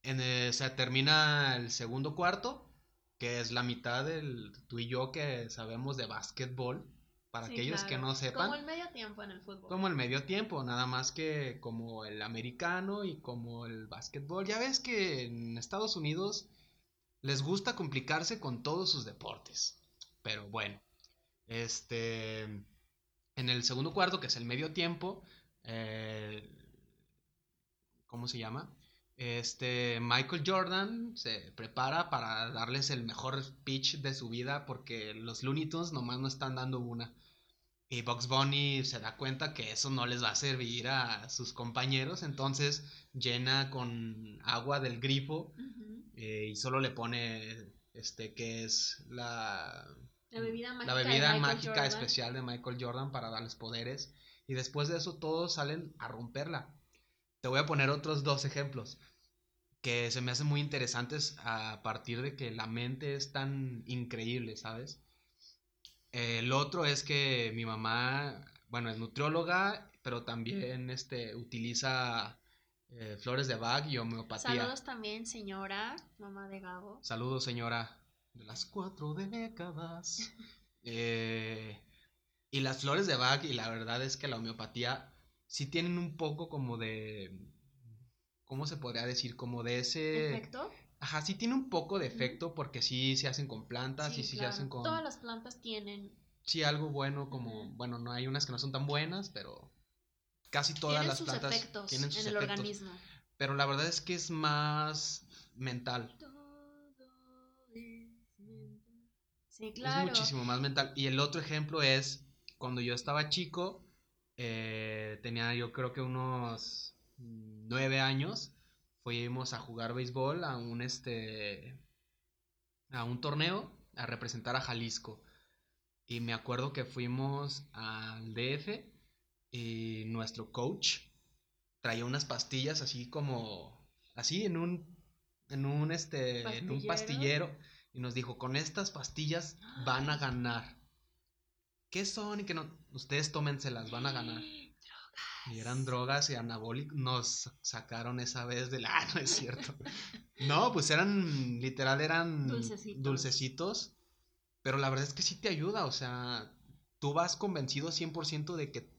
en el- se termina el segundo cuarto, que es la mitad del tú y yo que sabemos de básquetbol. Para Sí, aquellos que no sepan. Como el medio tiempo en el fútbol. Como el medio tiempo, nada más que como el americano y como el básquetbol. Ya ves que en Estados Unidos les gusta complicarse con todos sus deportes. Pero bueno, este, en el segundo cuarto, que es el medio tiempo, eh, ¿cómo se llama? Este, Michael Jordan se prepara para darles el mejor pitch de su vida porque los Looney Tunes nomás no están dando una. Y Bugs Bunny se da cuenta que eso no les va a servir a sus compañeros, entonces llena con agua del grifo. Eh, y solo le pone este que es la, La bebida mágica. la bebida mágica especial de Michael Jordan para darles poderes y después de eso todos salen a romperla. Te voy a poner otros dos ejemplos que se me hacen muy interesantes a partir de que la mente es tan increíble, ¿sabes? El otro es que mi mamá, bueno, es nutrióloga, pero también este, utiliza eh, flores de Bach y homeopatía. Saludos también, señora, mamá de Gabo. Saludos, señora de las cuatro décadas. Eh, y las flores de Bach, y la verdad es que la homeopatía sí tienen un poco como de. ¿Cómo se podría decir? Como de ese. ¿Efecto? Ajá, sí tiene un poco de efecto porque sí se hacen con plantas y sí claro. se hacen con. Todas las plantas tienen. Sí, algo bueno, como. Bueno, no hay unas que no son tan buenas, pero. Casi todas tienen las sus plantas efectos tienen sus en el efectos. organismo. Pero la verdad es que es más mental. Todo es mental. Sí, claro. Es muchísimo más mental. Y el otro ejemplo es cuando yo estaba chico, eh, tenía yo creo que unos nueve años, fuimos a jugar béisbol a un este a un torneo a representar a Jalisco. Y me acuerdo que fuimos al DF y nuestro coach traía unas pastillas así como así en un en un este en un pastillero y nos dijo, "Con estas pastillas van a ganar." ¿Qué son? Y que no ustedes tómenselas, van a ganar. Y eran drogas y anabólicos. Nos sacaron esa vez de la. Ah, no es cierto. no, pues eran. Literal, eran. Dulcecitos. Dulcecitos. Pero la verdad es que sí te ayuda. O sea, tú vas convencido 100% de que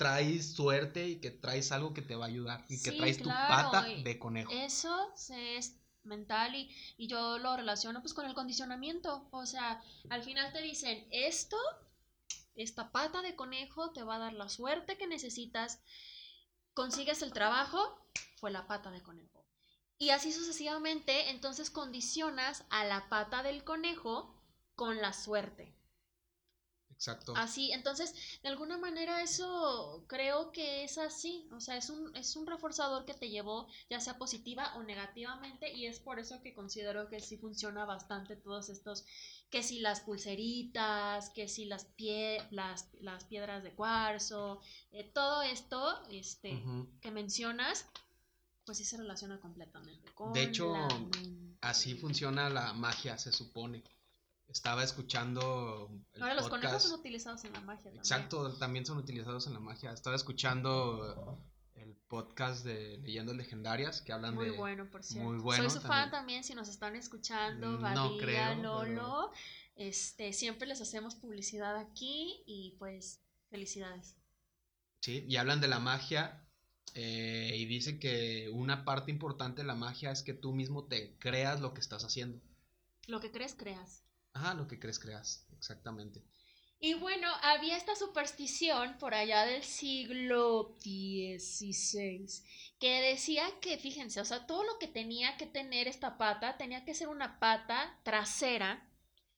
traes suerte y que traes algo que te va a ayudar. Y que traes tu pata de conejo. Eso se- es mental y, y yo lo relaciono pues con el condicionamiento. O sea, al final te dicen, esto, esta pata de conejo te va a dar la suerte que necesitas. Consigues el trabajo, fue la pata de conejo. Y así sucesivamente, entonces condicionas a la pata del conejo con la suerte. Exacto. Así, entonces, de alguna manera eso creo que es así, o sea, es un, es un reforzador que te llevó ya sea positiva o negativamente y es por eso que considero que sí funciona bastante todos estos, que si las pulseritas, que si las, pie, las, las piedras de cuarzo, eh, todo esto este, que mencionas, pues sí se relaciona completamente con De hecho, la. Así funciona la magia, se supone. Estaba escuchando el Ahora los conejos son utilizados en la magia también. Exacto, también son utilizados en la magia. Estaba escuchando el podcast de Leyendas Legendarias que hablan Muy de... bueno, por cierto. muy bueno Soy su fan también. si nos están escuchando, Badía, no creo, Lolo. Este, siempre les hacemos publicidad aquí y pues felicidades. Sí, y hablan de la magia eh, y dice que una parte importante de la magia es que tú mismo te creas lo que estás haciendo. Lo que crees, creas. Ajá, lo que crees, creas, exactamente. Y bueno, había esta superstición por allá del siglo XVI que decía que, fíjense, o sea, todo lo que tenía que tener esta pata tenía que ser una pata trasera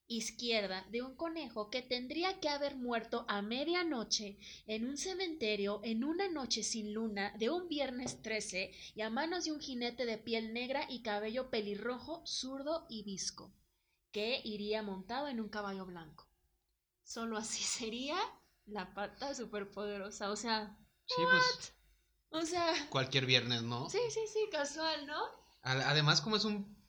izquierda de un conejo que tendría que haber muerto a medianoche en un cementerio en una noche sin luna de un viernes 13 y a manos de un jinete de piel negra y cabello pelirrojo, zurdo y visco, que iría montado en un caballo blanco. Solo así sería la pata superpoderosa. O sea, Sí, pues o sea, cualquier viernes, ¿no? sí, sí, sí, casual, ¿no? Además, como es un...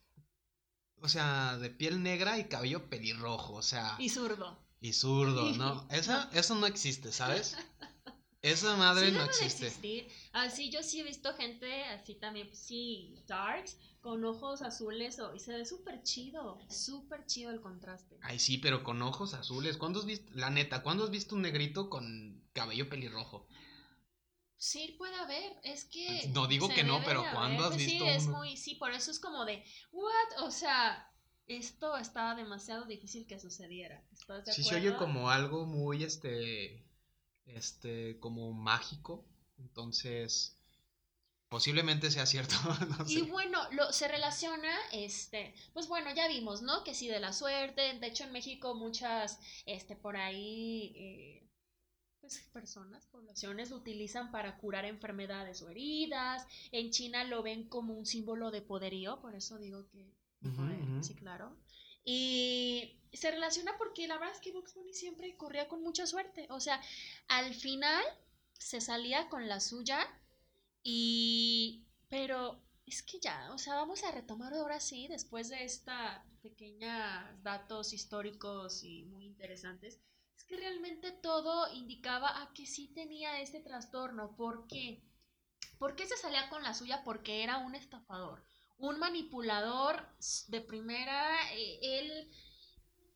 O sea, de piel negra y cabello pelirrojo, o sea... Y zurdo. Y zurdo, ¿no? Esa, eso no existe, ¿sabes? Esa madre Sí no existe. existir. Así yo sí he visto gente así también, pues, sí, darks, con ojos azules o, y se ve súper chido, súper chido el contraste. Ay, sí, pero con ojos azules. ¿Cuándo has visto, la neta, ¿cuándo has visto un negrito con cabello pelirrojo? Sí, puede haber, es que... No digo se que no, pero ¿cuándo haber. has Pues visto Sí, es uno? muy, sí, por eso es como de, what, o sea, esto está demasiado difícil que sucediera. ¿Estás de Sí se acuerdo? oye como algo muy, este, este, como mágico. Entonces, posiblemente sea cierto, no Y bueno, lo, se relaciona, este, pues bueno, ya vimos, ¿no? Que sí, de la suerte. De hecho, en México muchas, este, por ahí, eh, pues personas, poblaciones lo utilizan para curar enfermedades o heridas. En China lo ven como un símbolo de poderío, por eso digo que, sí, claro. Y se relaciona porque la verdad es que Bugs Bunny siempre corría con mucha suerte. O sea, al final se salía con la suya y... Pero es que ya, o sea, vamos a retomar ahora sí, después de esta pequeña datos históricos y muy interesantes. Es que realmente todo indicaba a que sí tenía este trastorno. ¿Por qué? ¿Por qué se salía con la suya? Porque era un estafador, un manipulador de primera. eh, Él,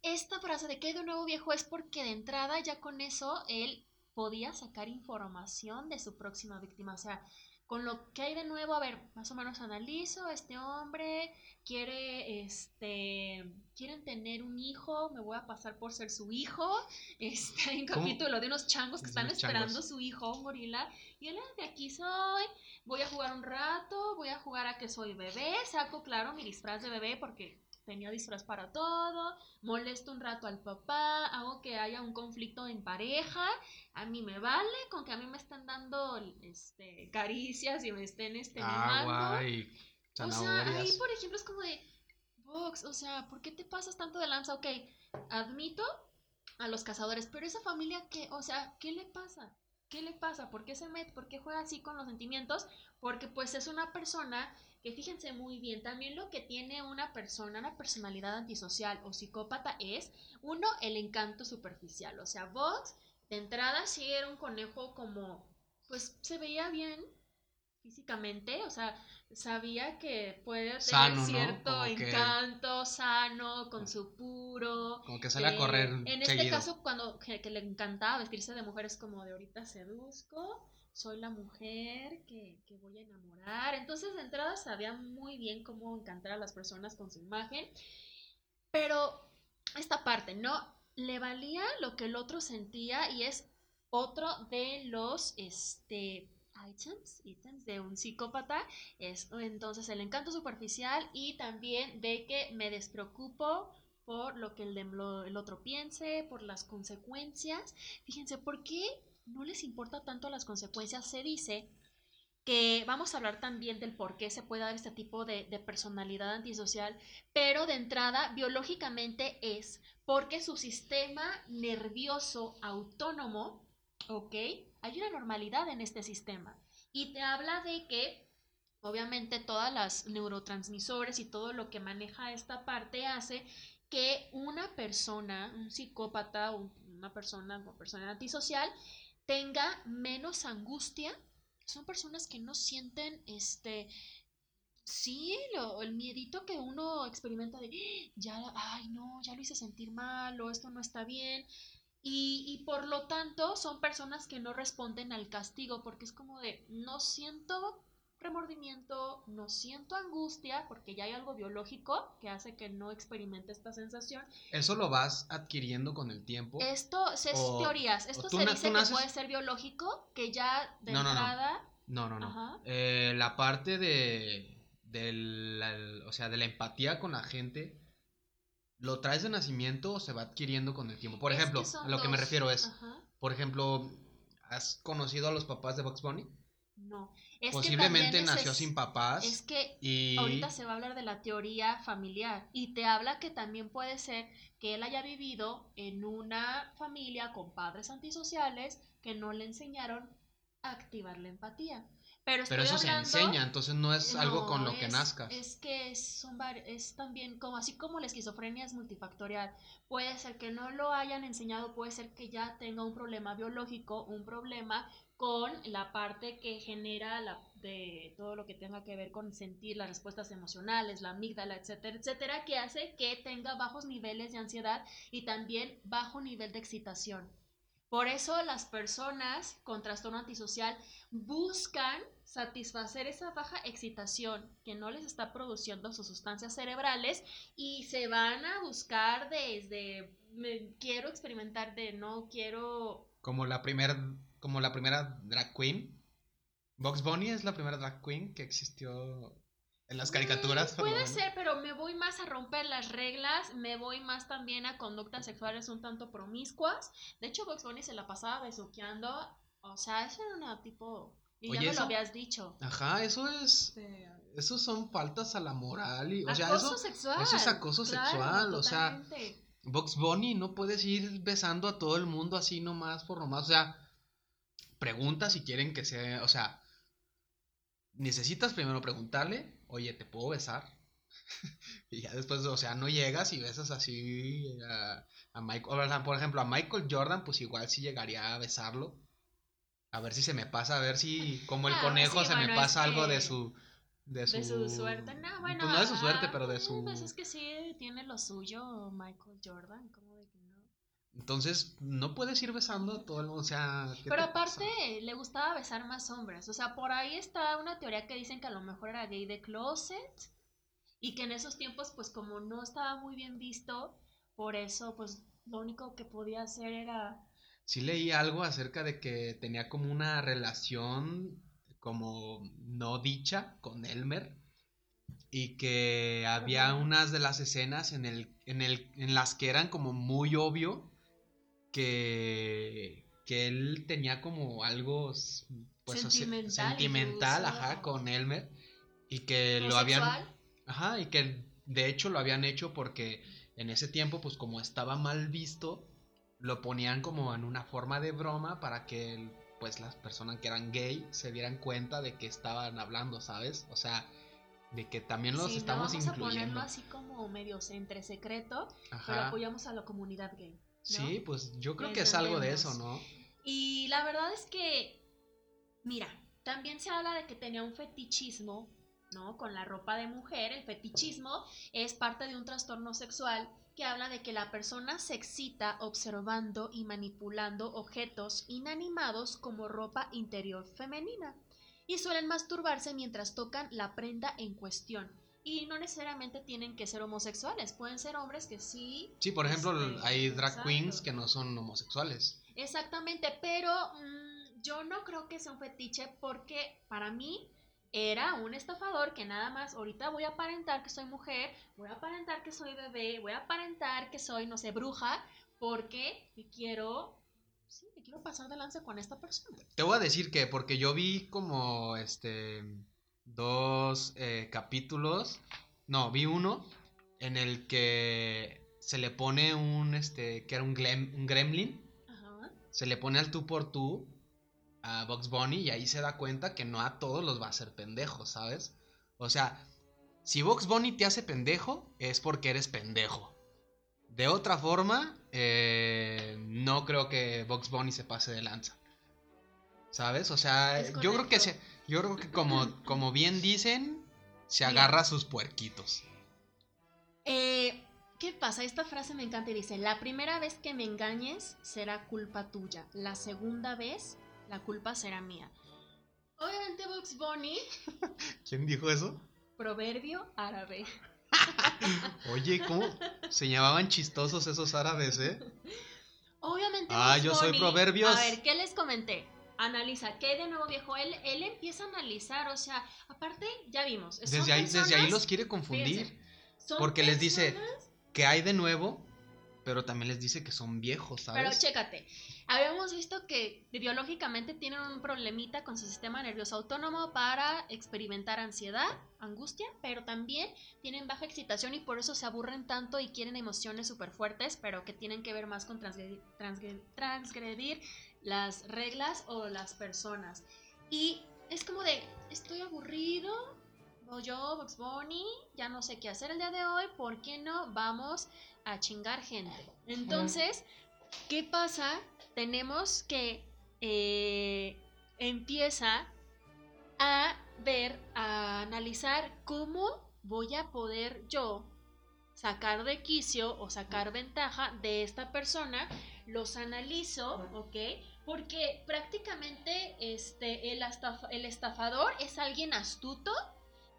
esta frase de que hay de nuevo viejo es porque de entrada ya con eso él podía sacar información de su próxima víctima. O sea, con lo que hay de nuevo, a ver, más o menos analizo, este hombre quiere, este, quieren tener un hijo, me voy a pasar por ser su hijo. Este, hay un ¿Cómo? capítulo de unos changos que están esperando changos. su hijo, un gorila, y él "Ah, de aquí soy, voy a jugar un rato, voy a jugar a que soy bebé, saco claro mi disfraz de bebé porque tenía disfraz para todo, molesto un rato al papá, hago que haya un conflicto en pareja, a mí me vale con que a mí me estén dando este caricias y me estén este mimando. Agua y O sea, ahí, por ejemplo, es como de, Vox, o sea, ¿por qué te pasas tanto de lanza? Ok, admito a los cazadores, pero esa familia, ¿qué? O sea, ¿qué le pasa? ¿Qué le pasa? ¿Por qué se mete? ¿Por qué juega así con los sentimientos? Porque pues es una persona que fíjense muy bien, también lo que tiene una persona, una personalidad antisocial o psicópata es, uno, el encanto superficial. O sea, Vox de entrada sí era un conejo como, pues se veía bien físicamente, o sea, sabía que puede tener cierto encanto sano, con su puro. Como que sale a correr. En este caso, cuando que, le encantaba vestirse de mujer, es como de ahorita seduzco, soy la mujer que, que voy a enamorar. Entonces, de entrada sabía muy bien cómo encantar a las personas con su imagen. Pero esta parte, ¿no? Le valía lo que el otro sentía y es otro de los, este, items, de un psicópata es entonces el encanto superficial y también de que me despreocupo por lo que el, el otro piense, por las consecuencias. Fíjense, ¿por qué no les importa tanto las consecuencias? Se dice que vamos a hablar también del por qué se puede dar este tipo de, personalidad antisocial, pero de entrada, biológicamente es porque su sistema nervioso autónomo, ¿ok? hay una normalidad en este sistema. Y te habla de que, obviamente, todas las neurotransmisores y todo lo que maneja esta parte hace que una persona, un psicópata o una persona, una persona antisocial, tenga menos angustia. Son personas que no sienten este Sí, lo, el miedito que uno experimenta de, ya, ay, no, ya lo hice sentir mal, o esto no está bien. Y, por lo tanto son personas que no responden al castigo porque es como de no siento remordimiento, no siento angustia porque ya hay algo biológico que hace que no experimente esta sensación. ¿Eso lo vas adquiriendo con el tiempo? Esto es teorías, esto se dice que puede ser biológico, que ya de entrada... No, no, no. Eh, la parte de, de o sea, de la empatía con la gente ¿Lo traes de nacimiento o se va adquiriendo con el tiempo? Por ejemplo, a lo que me refiero es, por ejemplo, ¿has conocido a los papás de Box Bunny? No. Posiblemente nació sin papás. Es que ahorita se va a hablar de la teoría familiar y te habla que también puede ser que él haya vivido en una familia con padres antisociales que no le enseñaron a activar la empatía. Pero, eso se enseña, entonces no es algo con lo que nazcas. Es que son es también como así como la esquizofrenia es multifactorial. Puede ser que no lo hayan enseñado, puede ser que ya tenga un problema biológico, un problema con la parte que genera la, de todo lo que tenga que ver con sentir las respuestas emocionales, la amígdala, etcétera, etcétera, que hace que tenga bajos niveles de ansiedad y también bajo nivel de excitación. Por eso las personas con trastorno antisocial buscan satisfacer esa baja excitación que no les está produciendo sus sustancias cerebrales y se van a buscar desde quiero experimentar de no quiero como la primera como la primera drag queen Box Bunny es la primera drag queen que existió en las caricaturas. Mm, puede ser, pero me voy más a romper las reglas, me voy más también a conductas sexuales un tanto promiscuas. De hecho, Box Bunny se la pasaba besuqueando, o sea, eso era una tipo y ya me lo habías dicho. Ajá, eso es. Eso son faltas a la moral. Y, o sea, eso, sexual. Eso es acoso sexual. O sea, Box Bunny no puedes ir besando a todo el mundo así nomás por nomás. O sea, pregunta si quieren que sea. O sea, necesitas primero preguntarle, oye, ¿te puedo besar? y ya después, o sea, no llegas y besas así a, a Michael. Por ejemplo, a Michael Jordan, pues igual sí llegaría a besarlo a ver si se me pasa, a ver si como el ah, conejo se me pasa algo de su de su, suerte. No, bueno, pues no de su suerte, pero de su pues es que sí tiene lo suyo Michael Jordan, como de. Entonces, no puedes ir besando a todo el mundo, o sea, Pero aparte le gustaba besar más hombres, o sea, por ahí está una teoría que dicen que a lo mejor era gay de closet y que en esos tiempos pues como no estaba muy bien visto, por eso pues lo único que podía hacer era sí leí algo acerca de que tenía como una relación como no dicha con Elmer y que había unas de las escenas en, el, en, el, en las que eran como muy obvio que, que él tenía como algo pues, sentimental, sentimental ajá, con Elmer Y que lo habían... Ajá, y que de hecho lo habían hecho porque en ese tiempo, pues como estaba mal visto, lo ponían como en una forma de broma para que pues las personas que eran gay se dieran cuenta de que estaban hablando, ¿sabes? O sea, de que también los estamos no, vamos a ponerlo así como medios entre secreto, pero apoyamos a la comunidad gay. Sí, pues yo creo que es algo de eso, ¿no? Y la verdad es que, mira, también se habla de que tenía un fetichismo, ¿no? Con la ropa de mujer. El fetichismo es parte de un trastorno sexual que habla de que la persona se excita observando y manipulando objetos inanimados como ropa interior femenina y suelen masturbarse mientras tocan la prenda en cuestión. Y no necesariamente tienen que ser homosexuales, pueden ser hombres que sí. Sí, por ejemplo, este, hay drag queens que no son homosexuales. Exactamente, pero mm, yo no creo que sea un fetiche porque para mí era un estafador que nada más ahorita voy a aparentar que soy mujer, voy a aparentar que soy bebé, voy a aparentar que soy, no sé, bruja, porque quiero sí, me quiero pasar de lanza con esta persona. Te voy a decir que, porque yo vi como, este, dos eh, capítulos, no, vi uno en el que se le pone un, este, que era un, un gremlin, Ajá. se le pone al tú por tú a Box Bunny y ahí se da cuenta que no a todos los va a hacer pendejo, ¿sabes? O sea, si Box Bunny te hace pendejo, es porque eres pendejo. De otra forma, eh, no creo que Box Bunny se pase de lanza. ¿Sabes? O sea, yo creo que se, yo creo que como, como bien dicen, se agarra a sus puerquitos. Eh, ¿Qué pasa? Esta frase me encanta y dice, la primera vez que me engañes será culpa tuya, la segunda vez la culpa será mía. Obviamente Box Bunny... ¿Quién dijo eso? Proverbio árabe. Oye, ¿cómo se llamaban chistosos esos árabes, eh? Obviamente. Ah, yo soy proverbios. A ver, ¿qué les comenté? Analiza, ¿qué de nuevo viejo? Él, él empieza a analizar, o sea, aparte, ya vimos. Desde ahí, desde ahí los quiere confundir. porque les dice, ¿qué hay de nuevo? Pero también les dice que son viejos, ¿sabes? Pero chécate, habíamos visto que biológicamente tienen un problemita con su sistema nervioso autónomo para experimentar ansiedad, angustia, pero también tienen baja excitación y por eso se aburren tanto y quieren emociones súper fuertes, pero que tienen que ver más con transgredir, transgredir las reglas o las personas. Y es como de, estoy aburrido, o yo, Box Bunny, ya no sé qué hacer el día de hoy, ¿por qué no vamos a chingar gente? Entonces, ¿qué pasa? Tenemos que eh, empieza a ver, a analizar cómo voy a poder yo sacar de quicio o sacar ventaja de esta persona, los analizo, ¿ok? Porque prácticamente este, el, el estafador es alguien astuto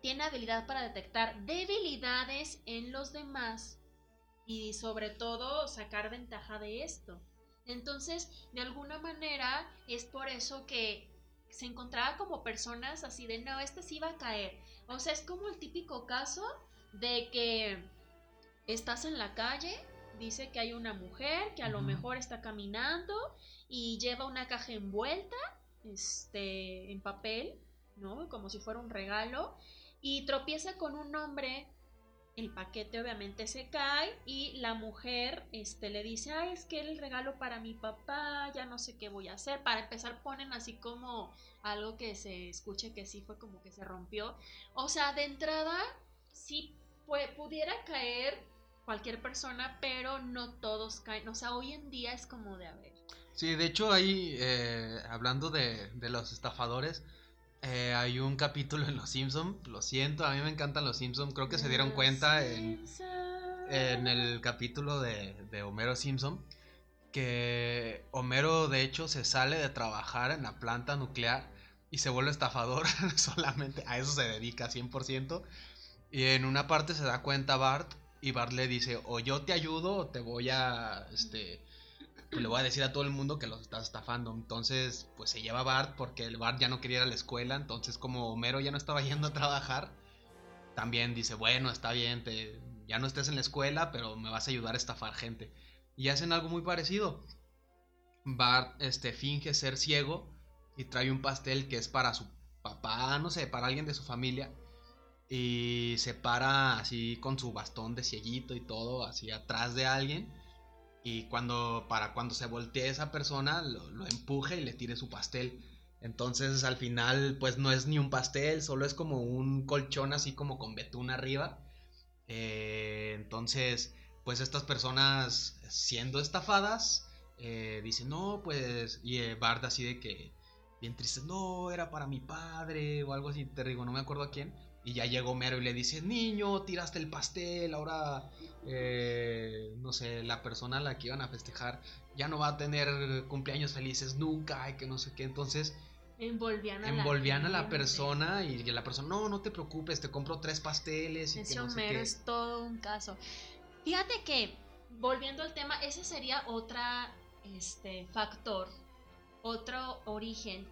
tiene habilidad para detectar debilidades en los demás y sobre todo sacar ventaja de esto. Entonces, de alguna manera es por eso que se encontraba como personas así de, no, este sí va a caer. O sea, es como el típico caso de que estás en la calle, dice que hay una mujer que a lo mejor está caminando y lleva una caja envuelta este, en papel, ¿no? Como si fuera un regalo y tropieza con un hombre, el paquete obviamente se cae y la mujer este, le dice, ay, es que el regalo para mi papá, ya no sé qué voy a hacer. Para empezar ponen así como algo que se escuche que sí fue como que se rompió. O sea, de entrada sí pudiera caer cualquier persona, pero no todos caen. O sea, hoy en día es como de a ver. Sí, de hecho ahí, eh, hablando de, de los estafadores, eh, hay un capítulo en Los Simpson, lo siento, a mí me encantan Los Simpson, creo que se dieron cuenta en, en el capítulo de, de, Homero Simpson que Homero de hecho se sale de trabajar en la planta nuclear y se vuelve estafador solamente, a eso se dedica 100% y en una parte se da cuenta Bart y Bart le dice o yo te ayudo o te voy a este le voy a decir a todo el mundo que los estás estafando. Entonces, pues se lleva Bart porque el Bart ya no quería ir a la escuela. Entonces, como Homero ya no estaba yendo a trabajar, también dice, bueno, está bien, te, ya no estés en la escuela, pero me vas a ayudar a estafar gente. Y hacen algo muy parecido. Bart este, finge ser ciego y trae un pastel que es para su papá, no sé, para alguien de su familia. Y se para así con su bastón de cieguito y todo, así atrás de alguien. Y cuando, para cuando se voltee esa persona, lo, empuje y le tire su pastel. Entonces al final pues no es ni un pastel, solo es como un colchón así como con betún arriba. Eh, entonces pues estas personas siendo estafadas eh, dicen no pues y eh, así de que bien triste, no era para mi padre o algo así, te digo, no me acuerdo a quién. Y ya llegó Mero y le dice, niño, tiraste el pastel, ahora, eh, no sé, la persona a la que iban a festejar ya no va a tener cumpleaños felices nunca, y que no sé qué. Entonces, Envolvían a envolvían a la persona y la persona, no, no te preocupes, te compro tres pasteles y que sé Homero qué. es todo un caso. Fíjate que, volviendo al tema, ese sería otra este, factor, otro origen.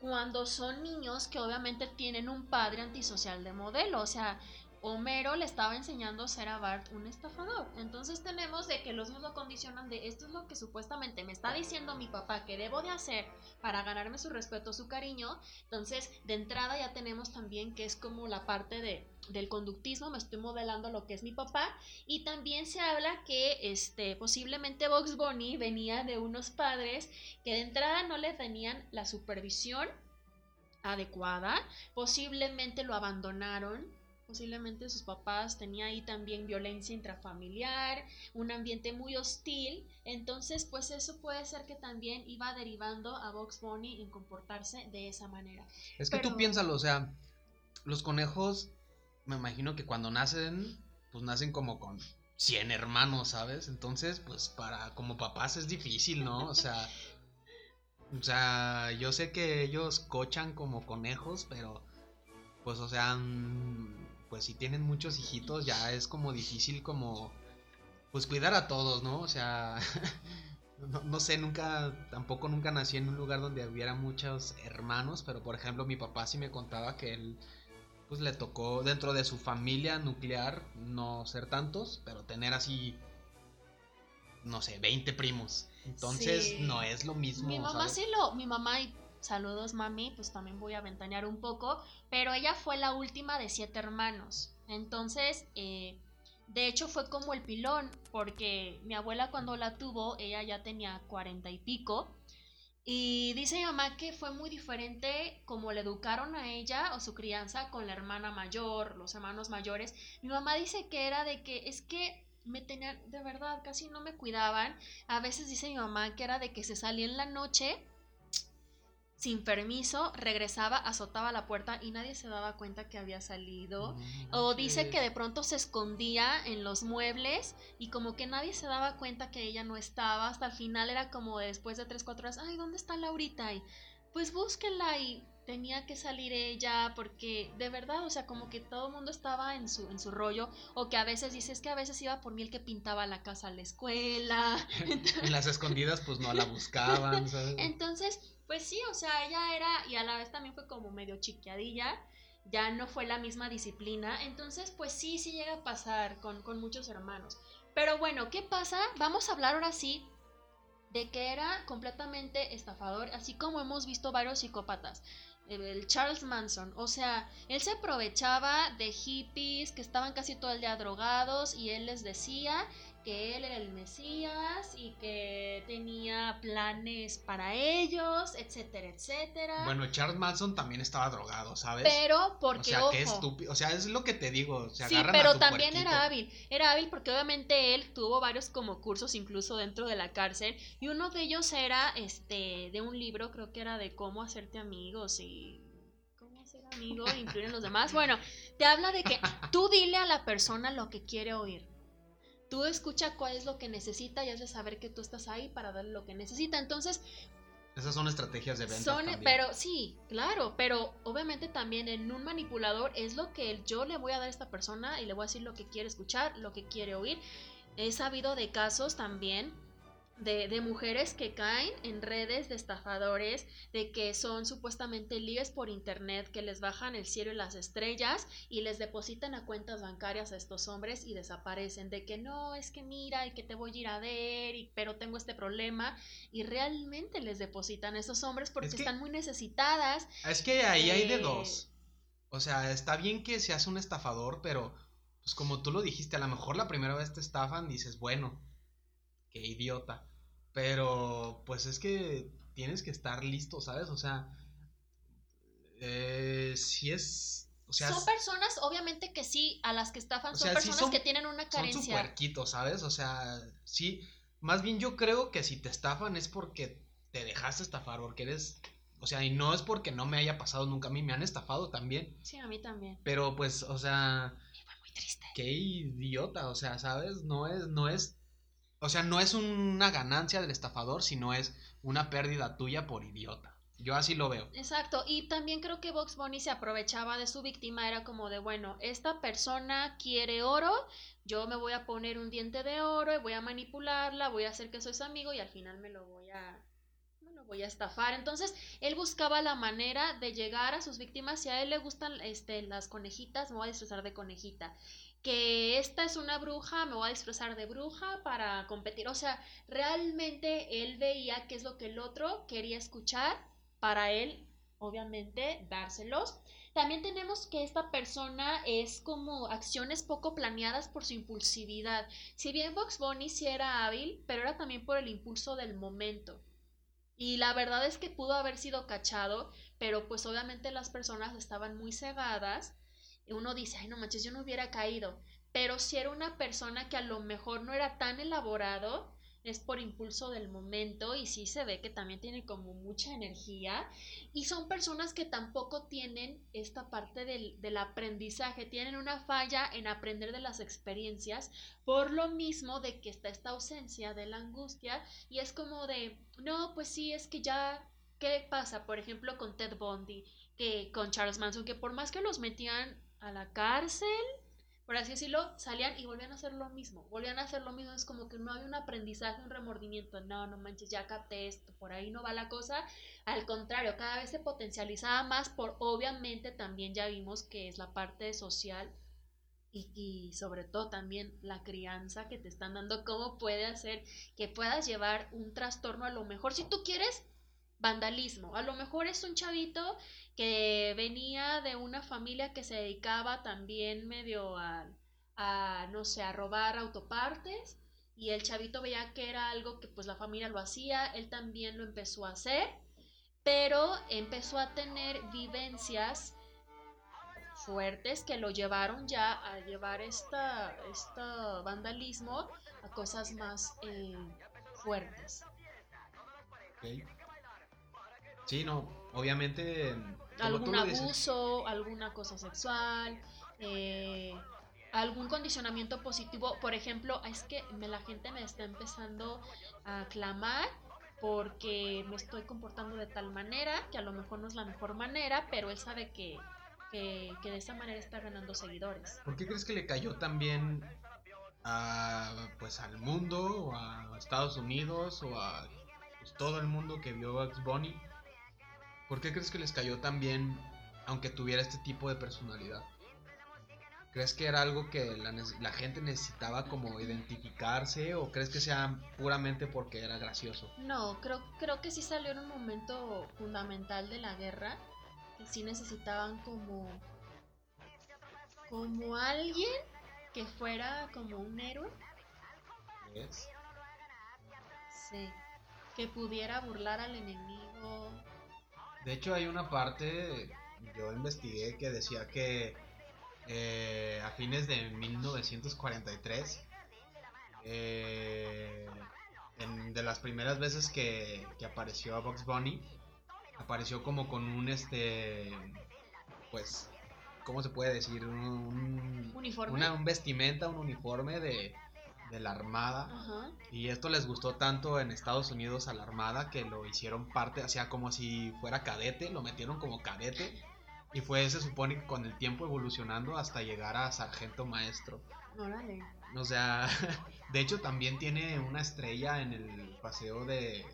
Cuando son niños que obviamente tienen un padre antisocial de modelo, o sea, Homero le estaba enseñando a ser a Bart un estafador. Entonces tenemos de que los niños lo condicionan de esto es lo que supuestamente me está diciendo mi papá que debo de hacer para ganarme su respeto, su cariño. Entonces, de entrada ya tenemos también que es como la parte de, del conductismo, me estoy modelando lo que es mi papá. Y también se habla que este, posiblemente Box Bunny venía de unos padres que de entrada no le tenían la supervisión adecuada, posiblemente lo abandonaron, posiblemente sus papás tenían ahí también violencia intrafamiliar, un ambiente muy hostil, entonces pues eso puede ser que también iba derivando a Box Bunny en comportarse de esa manera. Es que Pero- tú piénsalo, o sea, los conejos, me imagino que cuando nacen, pues nacen como con 100 hermanos, ¿sabes? Entonces, pues para como papás es difícil, ¿no? O sea, o sea, yo sé que ellos cochan como conejos, pero pues o sea, mm, pues si tienen muchos hijitos ya es como difícil como pues cuidar a todos, ¿no? O sea, no, no sé, nunca, tampoco nunca nací en un lugar donde hubiera muchos hermanos, pero por ejemplo mi papá sí me contaba que él pues le tocó dentro de su familia nuclear no ser tantos, pero tener así, no sé, 20 primos. Entonces Sí. no es lo mismo. Mi mamá ¿sabes? sí lo, mi mamá y saludos mami, pues también voy a ventanear un poco, pero ella fue la última de siete hermanos. Entonces, eh, de hecho fue como el pilón, porque mi abuela cuando la tuvo, ella ya tenía cuarenta y pico. Y dice mi mamá que fue muy diferente como le educaron a ella o su crianza con la hermana mayor, los hermanos mayores. Mi mamá dice que era de que es que me tenían, de verdad, casi no me cuidaban. A veces dice mi mamá que era de que se salía en la noche sin permiso, regresaba, azotaba la puerta y nadie se daba cuenta que había salido. No O dice que de pronto se escondía en los muebles y como que nadie se daba cuenta que ella no estaba. Hasta el final era como después de 3, 4 horas, ay, ¿dónde está Laurita? Y pues búsquenla y tenía que salir ella porque de verdad, o sea, como que todo el mundo estaba en su, en su rollo. O que a veces dice, es que a veces iba por mí el que pintaba la casa a la escuela. en las escondidas pues no la buscaban, ¿sabes? Entonces, pues sí, o sea, ella era, y a la vez también fue como medio chiquiadilla, ya no fue la misma disciplina, entonces pues sí, sí llega a pasar con, con muchos hermanos. Pero bueno, ¿qué pasa? Vamos a hablar ahora sí de que era completamente estafador, así como hemos visto varios psicópatas. El Charles Manson, o sea, él se aprovechaba de hippies que estaban casi todo el día drogados y él les decía que él era el Mesías y que tenía planes para ellos, etcétera, etcétera. Bueno, Charles Manson también estaba drogado, ¿sabes? pero o porque sea, ojo, qué estúpido. O sea, es lo que te digo. Se sí, a pero tu también puerquito. era hábil. Era hábil porque obviamente él tuvo varios como cursos incluso dentro de la cárcel y uno de ellos era este de un libro, creo que era de cómo hacerte amigos y cómo ser amigo e influir en los demás. Bueno, te habla de que tú dile a la persona lo que quiere oír. Tú escucha cuál es lo que necesita y has de saber que tú estás ahí para darle lo que necesita. Entonces, Esas son estrategias de venta. son, pero sí, claro, pero obviamente también en un manipulador es lo que yo le voy a dar a esta persona y le voy a decir lo que quiere escuchar, lo que quiere oír. He sabido de casos también de, de mujeres que caen en redes de estafadores, de que son supuestamente ligues por internet, que les bajan el cielo y las estrellas y les depositan a cuentas bancarias a estos hombres y desaparecen, de que no, es que mira, y que te voy a ir a ver, y, pero tengo este problema, y realmente les depositan a esos hombres porque Es que- están muy necesitadas. Es que ahí hay de Eh, dos. O sea, está bien que seas un estafador, pero pues como tú lo dijiste, a lo mejor la primera vez te estafan, dices, bueno, qué idiota. Pero pues es que tienes que estar listo, ¿sabes? O sea, eh, si es... O sea, son personas, obviamente que sí, a las que estafan, o son sí personas son- que tienen una son carencia. superquitos, ¿sabes? O sea, sí, más bien yo creo que si te estafan es porque te dejaste estafar, porque eres... O sea, y no es porque no me haya pasado nunca, a mí me han estafado también. Sí, a mí también. Pero pues, o sea, Y fue muy triste. qué idiota, o sea, ¿sabes? No es, no es, o sea, no es una ganancia del estafador, sino es una pérdida tuya por idiota. Yo así lo veo. Exacto, y también creo que Box Bunny se aprovechaba de su víctima, era como de, bueno, esta persona quiere oro, yo me voy a poner un diente de oro y voy a manipularla, voy a hacer que soy su amigo y al final me lo voy a me lo voy a estafar. Entonces, él buscaba la manera de llegar a sus víctimas, si a él le gustan este las conejitas, me voy a disfrazar de conejita. Que esta es una bruja, me voy a disfrazar de bruja para competir. O sea, realmente él veía qué es lo que el otro quería escuchar para él, obviamente, dárselos. También tenemos que esta persona es como acciones poco planeadas por su impulsividad. Si bien Box Bunny sí era hábil, pero era también por el impulso del momento. Y la verdad es que pudo haber sido cachado, pero pues obviamente las personas estaban muy cegadas. Uno dice, ay no manches, yo no hubiera caído. Pero si era una persona que a lo mejor no era tan elaborado, es por impulso del momento y sí se ve que también tiene como mucha energía y son personas que tampoco tienen esta parte del, del aprendizaje, tienen una falla en aprender de las experiencias por lo mismo de que está esta ausencia de la angustia y es como de, no, pues sí, es que ya, ¿qué pasa? Por ejemplo, con Ted Bundy, que con Charles Manson, que por más que los metían a la cárcel, por así decirlo, salían y volvían a hacer lo mismo, volvían a hacer lo mismo, es como que no hay un aprendizaje, un remordimiento, no, no manches, ya capté esto, por ahí no va la cosa, al contrario, cada vez se potencializaba más por, obviamente también ya vimos que es la parte social y, y sobre todo también la crianza que te están dando, cómo puede hacer que puedas llevar un trastorno. A lo mejor, si tú quieres, vandalismo, a lo mejor es un chavito que venía de una familia que se dedicaba también medio a, no sé, a robar autopartes y el chavito veía que era algo que pues la familia lo hacía, él también lo empezó a hacer, pero empezó a tener vivencias fuertes que lo llevaron ya a llevar esta, vandalismo a cosas más eh, fuertes. Sí, no, obviamente. Algún abuso, alguna cosa sexual, eh, algún condicionamiento positivo. Por ejemplo, es que me, la gente me está empezando a clamar porque me estoy comportando de tal manera que a lo mejor no es la mejor manera, pero él sabe que, que, que de esa manera está ganando seguidores. ¿Por qué crees que le cayó también a, pues, al mundo, o a Estados Unidos, o a pues, todo el mundo que vio a Bunny? ¿Por qué crees que les cayó tan bien, aunque tuviera este tipo de personalidad? ¿Crees que era algo que la, gente necesitaba como identificarse o crees que sea puramente porque era gracioso? No, creo, creo que sí salió en un momento fundamental de la guerra, que sí necesitaban como, como alguien que fuera como un héroe, ¿Ves? sí, que pudiera burlar al enemigo. De hecho hay una parte, yo investigué que decía que eh, a fines de 1943, eh, en- de las primeras veces que, que apareció a Box Bunny, apareció como con un este, pues, ¿cómo se puede decir? Un, un- Uniforme. una- un vestimenta, un uniforme de, de la armada. Ajá. Y esto les gustó tanto en Estados Unidos a la Armada que lo hicieron parte, sea, como si fuera cadete, lo metieron como cadete. Y fue, se supone que con el tiempo evolucionando hasta llegar a sargento maestro. Órale. O sea, de hecho también tiene una estrella en el paseo de,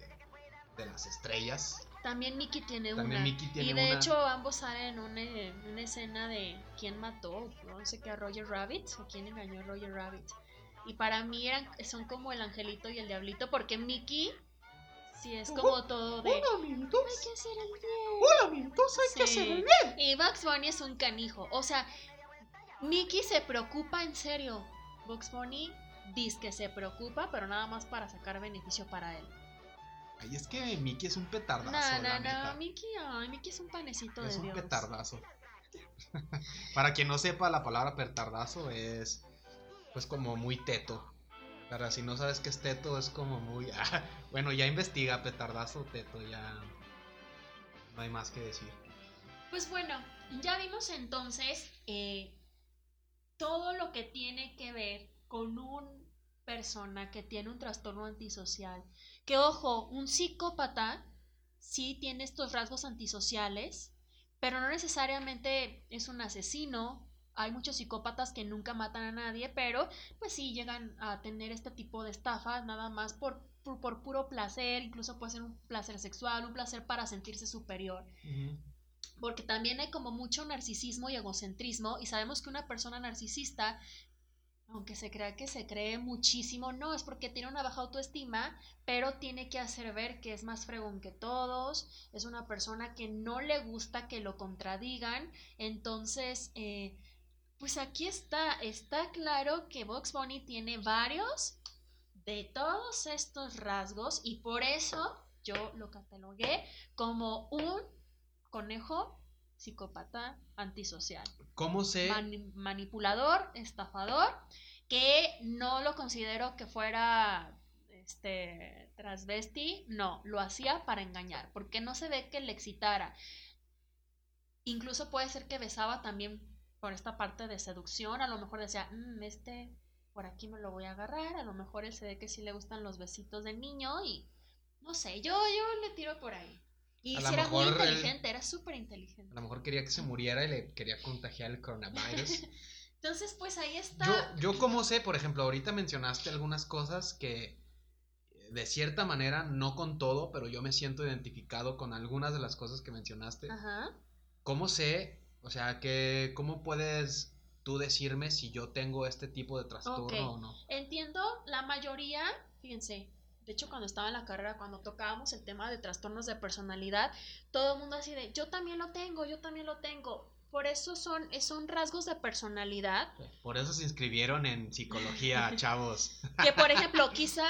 de las estrellas. También Mickey tiene También una. Mickey tiene y de una. hecho ambos salen en una, en una escena de quién mató, no sé qué, a Roger Rabbit o quién engañó a Roger Rabbit. Y para mí eran, son como el angelito y el diablito porque Mickey Sí, es como todo de... Hola, amiguitos. Hay que hacer el bien. Hola, amiguitos, hay que hacer el bien. Y Bugs Bunny es un canijo. O sea, Mickey se preocupa en serio. Bugs Bunny dice que se preocupa, pero nada más para sacar beneficio para él. Ay, es que Mickey es un petardazo, No, no, no. Mickey, ay, Mickey es un panecito Es de un Dios. petardazo. Para quien no sepa, la palabra petardazo es pues como muy teto. Para si no sabes qué es teto, es como muy... ah, bueno, ya investiga petardazo, teto, ya no hay más que decir. Pues bueno, ya vimos entonces eh, todo lo que tiene que ver con una persona que tiene un trastorno antisocial. Que ojo, un psicópata sí tiene estos rasgos antisociales, pero no necesariamente es un asesino. Hay muchos psicópatas que nunca matan a nadie, pero pues sí llegan a tener este tipo de estafas nada más por, por, por puro placer, incluso puede ser un placer sexual, un placer para sentirse superior. Porque también hay como mucho narcisismo y egocentrismo y sabemos que una persona narcisista aunque se crea que se cree muchísimo, no, es porque tiene una baja autoestima, pero tiene que hacer ver que es más fregón que todos, es una persona que no le gusta que lo contradigan, entonces, eh, pues aquí está, está claro que Box Bunny tiene varios de todos estos rasgos y por eso yo lo catalogué como un conejo psicópata antisocial, ¿Cómo sé? mani- manipulador, estafador, que no lo considero que fuera este transvesti, no, lo hacía para engañar, porque no se ve que le excitara. Incluso puede ser que besaba también por esta parte de seducción, a lo mejor decía, "Mm, este por aquí me lo voy a agarrar, a lo mejor él se ve que sí le gustan los besitos de niño y no sé, yo, yo le tiro por ahí. Y lo era muy él- inteligente, era súper inteligente. A lo mejor quería que se muriera y le quería contagiar el coronavirus. Entonces, pues ahí está. Yo, yo como sé, por ejemplo, ahorita mencionaste algunas cosas que eh, de cierta manera, no con todo, pero yo me siento identificado con algunas de las cosas que mencionaste. Ajá. ¿Cómo sé? O sea, que, ¿cómo puedes tú decirme si yo tengo este tipo de trastorno o no? Entiendo, la mayoría, fíjense, de hecho cuando estaba en la carrera, cuando tocábamos el tema de trastornos de personalidad, todo el mundo así de, yo también lo tengo, yo también lo tengo. Por eso son, son rasgos de personalidad Por eso se inscribieron en psicología, chavos. que, por ejemplo, quizá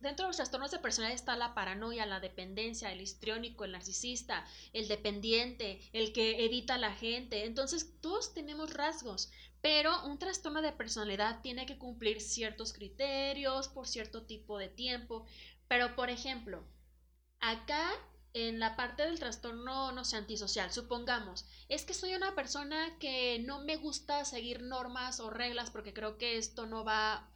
dentro de los trastornos de personalidad está la paranoia, la dependencia, el histriónico, el narcisista, el dependiente, el que evita a la gente. Entonces, todos tenemos rasgos, pero un trastorno de personalidad tiene que cumplir ciertos criterios por cierto tipo de tiempo. Pero, por ejemplo, acá en la parte del trastorno, no sé, antisocial, supongamos, es que soy una persona que no me gusta seguir normas o reglas porque creo que esto no va...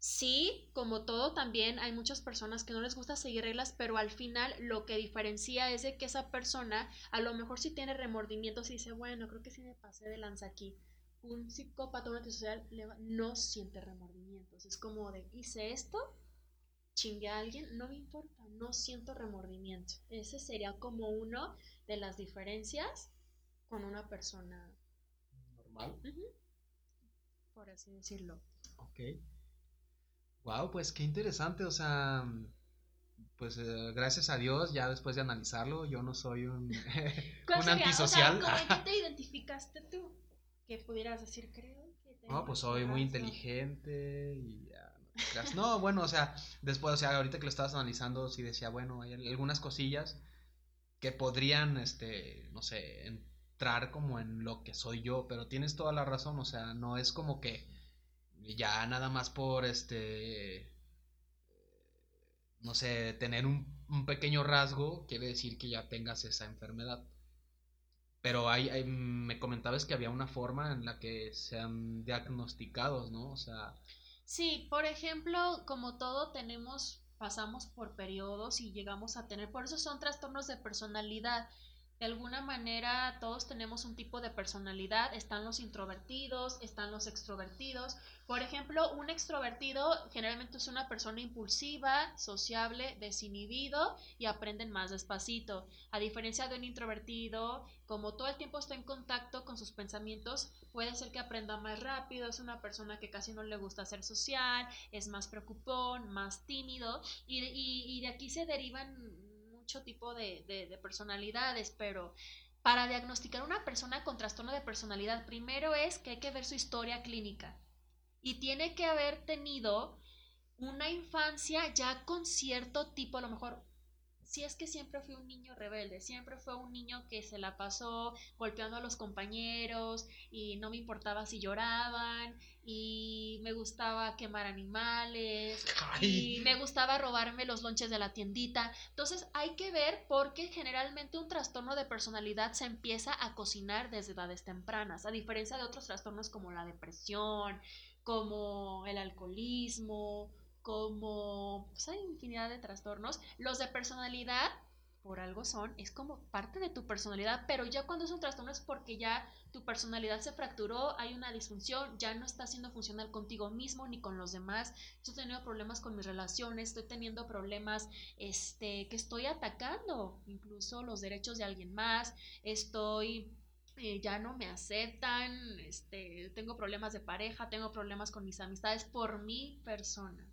Sí, como todo también hay muchas personas que no les gusta seguir reglas, pero al final lo que diferencia es de que esa persona a lo mejor sí tiene remordimientos y dice, bueno, creo que sí me pasé de lanza aquí. Un psicópata, un antisocial, no siente remordimientos. Es como de, hice esto, chingué a alguien, no me importa, no siento remordimiento. Ese sería como uno de las diferencias con una persona, Normal. por así decirlo. Ok. Wow, pues qué interesante, o sea, pues eh, gracias a Dios, ya después de analizarlo, yo no soy un, ¿Cuál un sería? antisocial. O sea, ¿cómo en qué te identificaste tú? Que pudieras decir, creo que tengo No, pues soy muy inteligente y ya, no te. No, bueno, o sea, después, o sea, ahorita que lo estabas analizando, sí decía, bueno, hay algunas cosillas que podrían, este, no sé, entrar como en lo que soy yo, pero tienes toda la razón, o sea, no es como que ya nada más por, este, no sé, tener un, un pequeño rasgo quiere decir que ya tengas esa enfermedad. Pero hay, hay- me comentabas que había una forma en la que sean diagnosticados, ¿no? O sea, Sí, por ejemplo, como todo tenemos, pasamos por periodos y llegamos a tener, por eso son trastornos de personalidad. De alguna manera todos tenemos un tipo de personalidad, están los introvertidos, están los extrovertidos. Por ejemplo, un extrovertido generalmente es una persona impulsiva, sociable, desinhibido y aprenden más despacito. A diferencia de un introvertido, como todo el tiempo está en contacto con sus pensamientos, puede ser que aprenda más rápido, es una persona que casi no le gusta ser social, es más preocupón, más tímido y, y de aquí se derivan tipo de, personalidades, pero para diagnosticar una persona con trastorno de personalidad, primero es que hay que ver su historia clínica. Y tiene que haber tenido una infancia ya con cierto tipo, a lo mejor si es que siempre fui un niño rebelde, siempre fue un niño que se la pasó golpeando a los compañeros y no me importaba si lloraban y me gustaba quemar animales y me gustaba robarme los lonches de la tiendita. Entonces hay que ver porque generalmente un trastorno de personalidad se empieza a cocinar desde edades tempranas, a diferencia de otros trastornos como la depresión, como el alcoholismo como, pues hay infinidad de trastornos. Los de personalidad, por algo son, es como parte de tu personalidad, pero ya cuando es un trastorno es porque ya tu personalidad se fracturó, hay una disfunción, ya no está siendo funcional contigo mismo ni con los demás. Estoy teniendo problemas con mis relaciones, estoy teniendo problemas este, que estoy atacando, incluso los derechos de alguien más, estoy eh, ya no me aceptan, este, tengo problemas de pareja, tengo problemas con mis amistades por mi persona.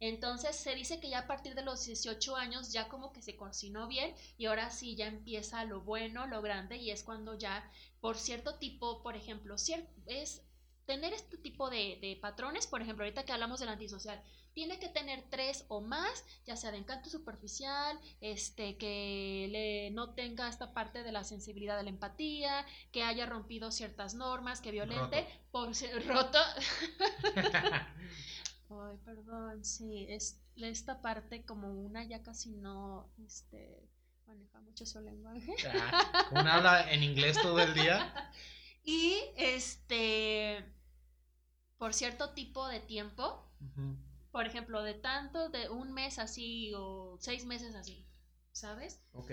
Entonces se dice que ya a partir de los 18 años ya como que se cocinó bien y ahora sí ya empieza lo bueno, lo grande y es cuando ya por cierto tipo, por ejemplo, es tener este tipo de, patrones, por ejemplo, ahorita que hablamos del antisocial, tiene que tener tres o más, ya sea de encanto superficial, este, que le, no tenga esta parte de la sensibilidad de la empatía, que haya rompido ciertas normas, que violente, por ser roto. Ay, perdón, sí, es esta parte como una ya casi no este, maneja mucho su lenguaje. Ah, una habla en inglés todo el día. Y este, por cierto tipo de tiempo, por ejemplo, de tanto, de un mes así o seis meses así, ¿sabes? Ok.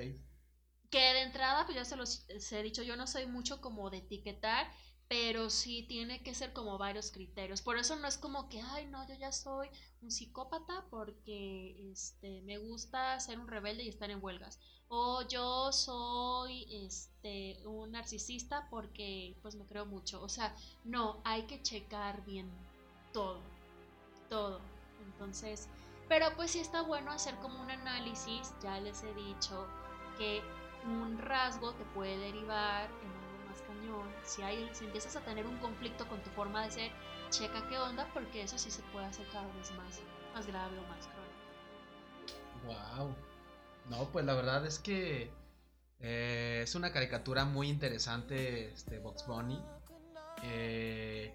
Que de entrada, pues ya se los he dicho, yo no soy mucho como de etiquetar pero sí tiene que ser como varios criterios. Por eso no es como que, ay, no, yo ya soy un psicópata porque este, me gusta ser un rebelde y estar en huelgas. O yo soy este, un narcisista porque pues me creo mucho. O sea, no, hay que checar bien todo, todo. Entonces, pero pues sí está bueno hacer como un análisis, ya les he dicho que un rasgo te puede derivar en si, hay, si empiezas a tener un conflicto con tu forma de ser, checa qué onda, porque eso sí se puede hacer cada vez más, más grave o más crónico. Wow. No, pues la verdad es que eh, es una caricatura muy interesante, este Box Bunny. Eh,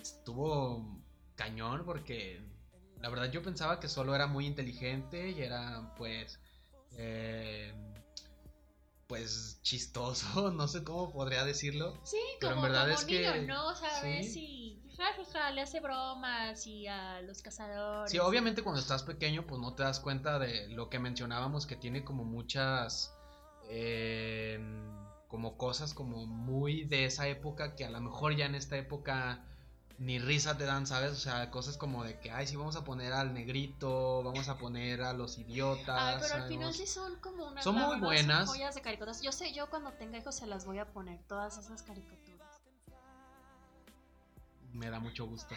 estuvo cañón porque la verdad yo pensaba que solo era muy inteligente y era pues eh, pues chistoso, no sé cómo podría decirlo. Sí, pero en verdad es que no sabes si le hace bromas y a los cazadores. Sí, obviamente cuando estás pequeño pues no te das cuenta de lo que mencionábamos que tiene como muchas em, como cosas como muy de esa época que a lo mejor ya en esta época ni risa te dan, ¿sabes? O sea, cosas como de que, ay, sí, vamos a poner al negrito, vamos a poner a los idiotas. Ay, pero al final sí son como unas Son muy buenas. joyas de caricaturas. Yo sé, yo cuando tenga hijos se las voy a poner, todas esas caricaturas. Me da mucho gusto.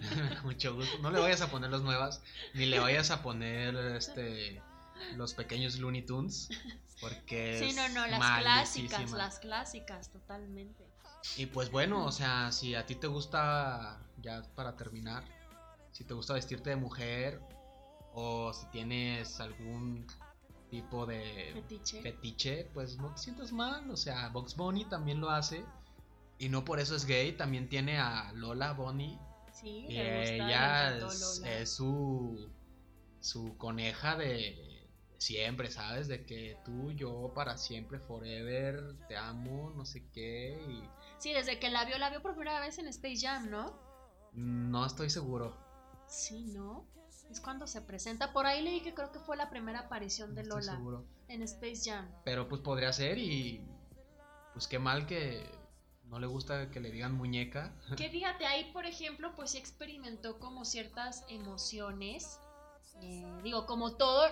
Me da mucho gusto. No le vayas a poner las nuevas, ni le vayas a poner este los pequeños Looney Tunes, porque Sí, no, no, las clásicas, las clásicas, totalmente. Y pues bueno, o sea, si a ti te gusta, ya para terminar, si te gusta vestirte de mujer o si tienes algún tipo de fetiche, pues no te sientas mal. O sea, Box Bunny también lo hace. Y no por eso es gay, también tiene a Lola Bunny. Sí, y ella es, su, su coneja de siempre, ¿sabes? De que tú, yo, para siempre, forever, te amo, no sé qué. Y Sí, desde que la vio, la vio por primera vez en Space Jam, ¿no? No estoy seguro. Sí, ¿no? es cuando se presenta. Por ahí leí que creo que fue la primera aparición de Lola seguro. en Space Jam. Pero pues podría ser y pues qué mal que no le gusta que le digan muñeca. Que fíjate, ahí por ejemplo, pues sí experimentó como ciertas emociones. Eh, digo, como todo,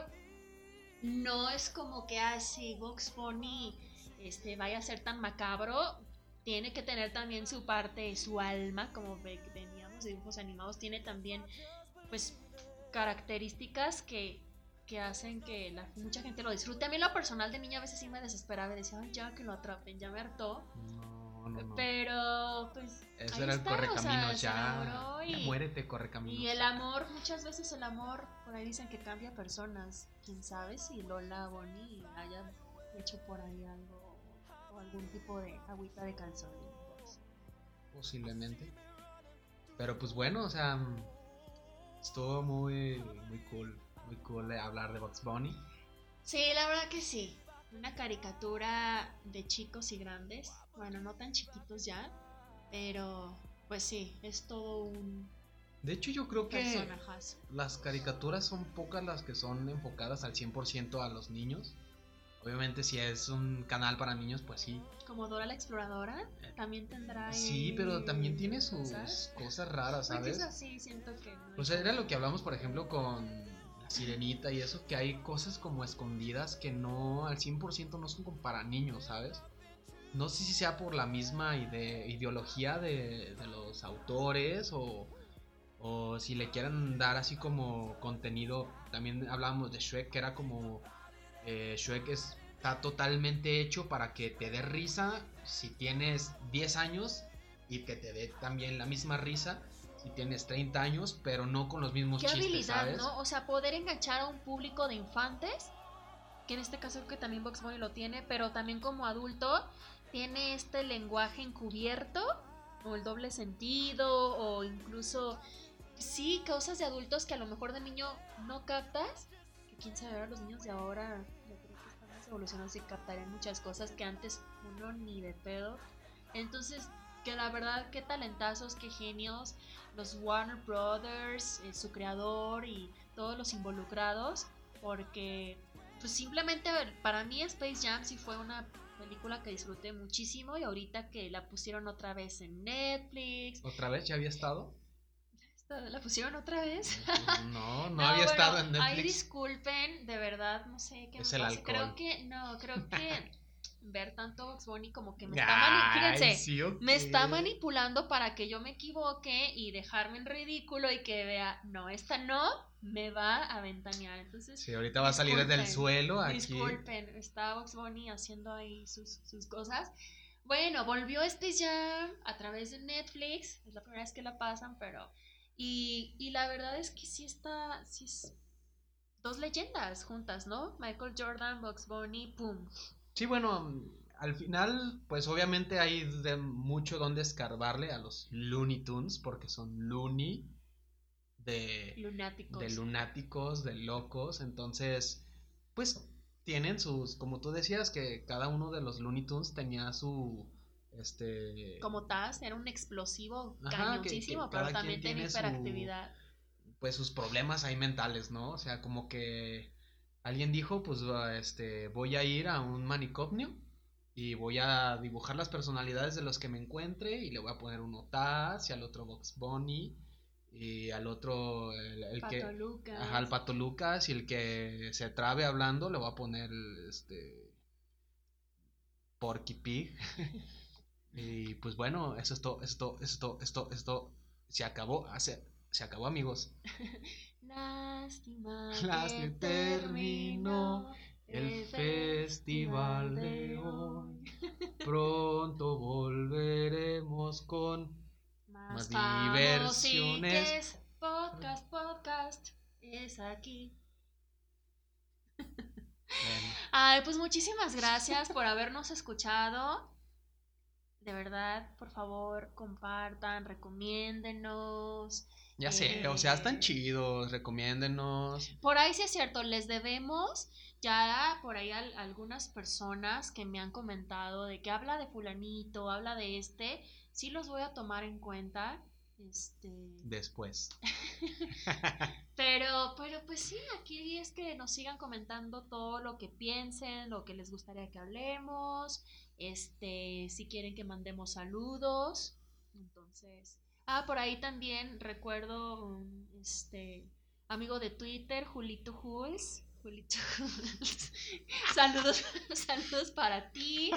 no es como que así Vox Bunny este, vaya a ser tan macabro. Tiene que tener también su parte, su alma, como ve- veníamos de dibujos animados, tiene también, pues, características que, que hacen que la- mucha gente lo disfrute. A mí lo personal de niña a veces sí me desesperaba y decía, "Ay, ya que lo atrapen, ya me hartó. No, no, no. Pero, pues. Ese ahí era el está, o sea, ya. enamoró Ya y- muérete, correcaminos. Y el amor, muchas veces el amor, por ahí dicen que cambia personas. Quién sabe si Lola Bonnie haya hecho por ahí algo o algún tipo de agüita de calzón. Posiblemente. Pero pues bueno, o sea, estuvo muy, muy cool, muy cool hablar de Bugs Bunny. Sí, la verdad que sí. Una caricatura de chicos y grandes. Bueno, no tan chiquitos ya, pero pues sí, es todo un De hecho, yo creo que personajazo. las caricaturas son pocas las que son enfocadas al 100% a los niños. Obviamente, si es un canal para niños, pues sí. Como Dora la Exploradora, también tendrá. Sí, pero también tiene sus cosas. cosas raras, Porque es ¿sabes? así, siento que no O sea, era lo que hablamos, por ejemplo, con la sirenita y eso, que hay cosas como escondidas que no, al 100% no son como para niños, ¿sabes? No sé si sea por la misma ide- ideología de, de los autores o, o si le quieran dar así como contenido. También hablábamos de Shrek, que era como eh, Shrek es- está totalmente hecho para que te dé risa si tienes 10 años y que te dé también la misma risa si tienes 30 años, pero no con los mismos Qué chistes, habilidad, ¿sabes? ¿no? O sea, poder enganchar a un público de infantes, que en este caso creo que también Box Bunny lo tiene, pero también como adulto tiene este lenguaje encubierto, o el doble sentido, o incluso, sí, cosas de adultos que a lo mejor de niño no captas, que quién sabe, ahora los niños de ahora, más evolucionados y captarían muchas cosas que antes uno ni de pedo. Entonces, que la verdad, qué talentazos, qué genios los Warner Brothers, eh, su creador y todos los involucrados, porque pues simplemente para mí Space Jam sí fue una película que disfruté muchísimo y ahorita que la pusieron otra vez en Netflix, ¿Otra vez ya había estado? La pusieron otra vez. No, no, No, había bueno, estado en Ahí Netflix. disculpen, de verdad, no sé qué Es me el pasa. Creo que, no, creo que ver tanto Box Bunny como que me está Ay, fíjense, sí, me está manipulando para que yo me equivoque y dejarme en ridículo y que vea, no, esta no, me va a ventanear. Entonces, Sí, ahorita va a salir desde el suelo aquí. disculpen, está Box Bunny haciendo ahí sus, sus cosas. Bueno, volvió Space Jam a través de Netflix, es la primera vez que la pasan, pero... Y, y la verdad es que sí está, sí es dos leyendas juntas, ¿no? Michael Jordan, Box Bunny, pum. Sí, bueno, al final, pues obviamente hay de mucho donde escarbarle a los Looney Tunes, porque son loony de, Lunáticos. de lunáticos, de locos, entonces, pues tienen sus, como tú decías, que cada uno de los Looney Tunes tenía su, este... Como Taz, era un explosivo cañoncísimo, pero también tenía su- hiperactividad. pues sus problemas ahí mentales, ¿no? O sea, como que alguien dijo, pues este, voy a ir a un manicomio y voy a dibujar las personalidades de los que me encuentre y le voy a poner uno Taz y al otro Box Bunny y al otro el, el que Pato Lucas. ajá, al Pato Lucas y el que se trabe hablando le voy a poner este Porky Pig. y pues bueno, eso es todo, esto, esto, esto, esto se acabó, se, se acabó amigos. Lástima, Lástima que terminó El festival de hoy. Pronto volveremos con Más, más diversiones. Podcast, podcast, es aquí. Bueno, Ay, pues muchísimas gracias por habernos escuchado. De verdad, por favor, compartan, recomiéndenos. ya sé, o sea, están Eh. chidos, recomiéndenos. Por ahí sí es cierto, les debemos ya por ahí al- algunas personas que me han comentado de que habla de fulanito, habla de este, sí los voy a tomar en cuenta Este... Después. pero, pero pues sí, aquí es que nos sigan comentando todo lo que piensen, lo que les gustaría que hablemos, este, si quieren que mandemos saludos. Entonces, ah, por ahí también recuerdo, este, amigo de Twitter, Julito Jules. Julito Jules. saludos, saludos para ti.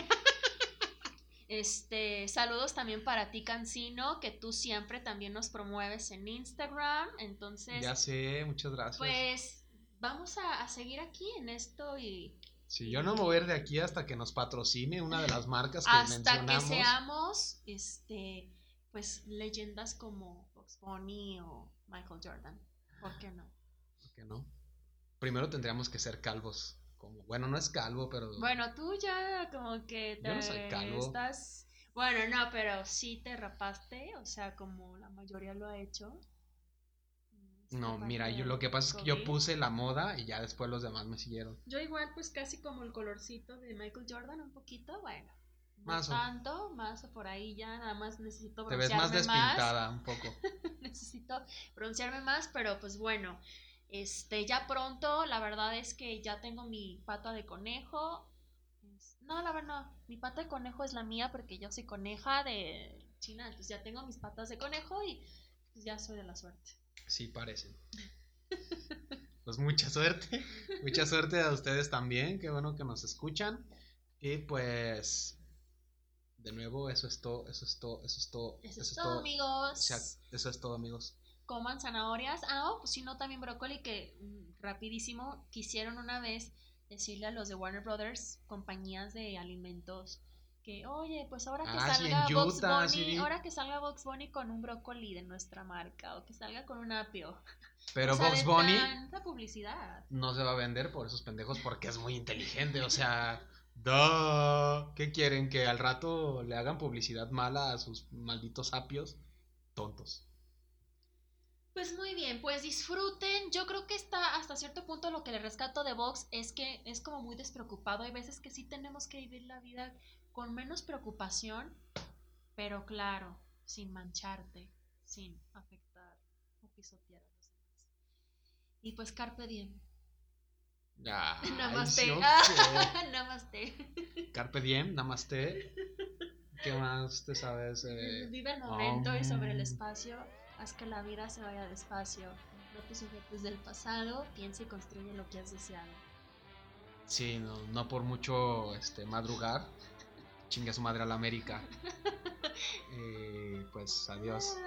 Este, saludos también para ti, Cancino, que tú siempre también nos promueves en Instagram. Entonces. Ya sé, muchas gracias. Pues vamos a, seguir aquí en esto y. Sí, yo no me voy a ir de aquí hasta que nos patrocine una de las marcas que hasta que seamos, este, pues leyendas como Fox Bunny o Michael Jordan. ¿Por qué no? ¿Por qué no? Primero tendríamos que ser calvos bueno, no es calvo, pero... Bueno, tú ya como que te Yo calvo. estás... Bueno, no, pero sí te rapaste, o sea, como la mayoría lo ha hecho. No, mira, yo lo que pasa es que yo puse la moda y ya después los demás me siguieron. Yo igual, pues casi como el colorcito de Michael Jordan, un poquito, bueno. más tanto, más por ahí ya, nada más necesito broncearme Te ves más despintada un poco. necesito broncearme más, pero pues bueno, este, ya pronto, la verdad es que ya tengo mi pata de conejo. No, la verdad, no. Mi pata de conejo es la mía porque yo soy coneja de China. Entonces ya tengo mis patas de conejo y pues ya soy de la suerte. Sí, parecen. pues mucha suerte. Mucha suerte a ustedes también. Qué bueno que nos escuchan. Y pues de nuevo, eso es todo, eso es todo, eso es todo. Eso, es todo, amigos. eso es todo, amigos coman zanahorias. Ah, oh, pues si no, también brócoli, que mm, rapidísimo quisieron una vez decirle a los de Warner Brothers, compañías de alimentos, que oye, pues ahora que ah, salga Box Bunny, ahora que salga Box Bunny con un brócoli de nuestra marca, o que salga con un apio. Pero Box Bunny publicidad. no se va a vender por esos pendejos porque es muy inteligente, o sea, duh. ¿qué quieren? Que al rato le hagan publicidad mala a sus malditos apios tontos. Pues muy bien, pues disfruten. Yo creo que está hasta cierto punto lo que le rescato de Vox es que es como muy despreocupado. Hay veces que sí tenemos que vivir la vida con menos preocupación, pero claro, sin mancharte, sin afectar o pisotear a los demás. Y pues carpe diem. namaste. namaste. Carpe diem, namaste. ¿Qué más te sabes? Eh? Vive el momento y sobre el espacio haz que la vida se vaya despacio. No te sujetes del pasado, piensa y construye lo que has deseado. Sí, no, no por mucho este, madrugar. Chingue su madre a la América. Eh, pues adiós.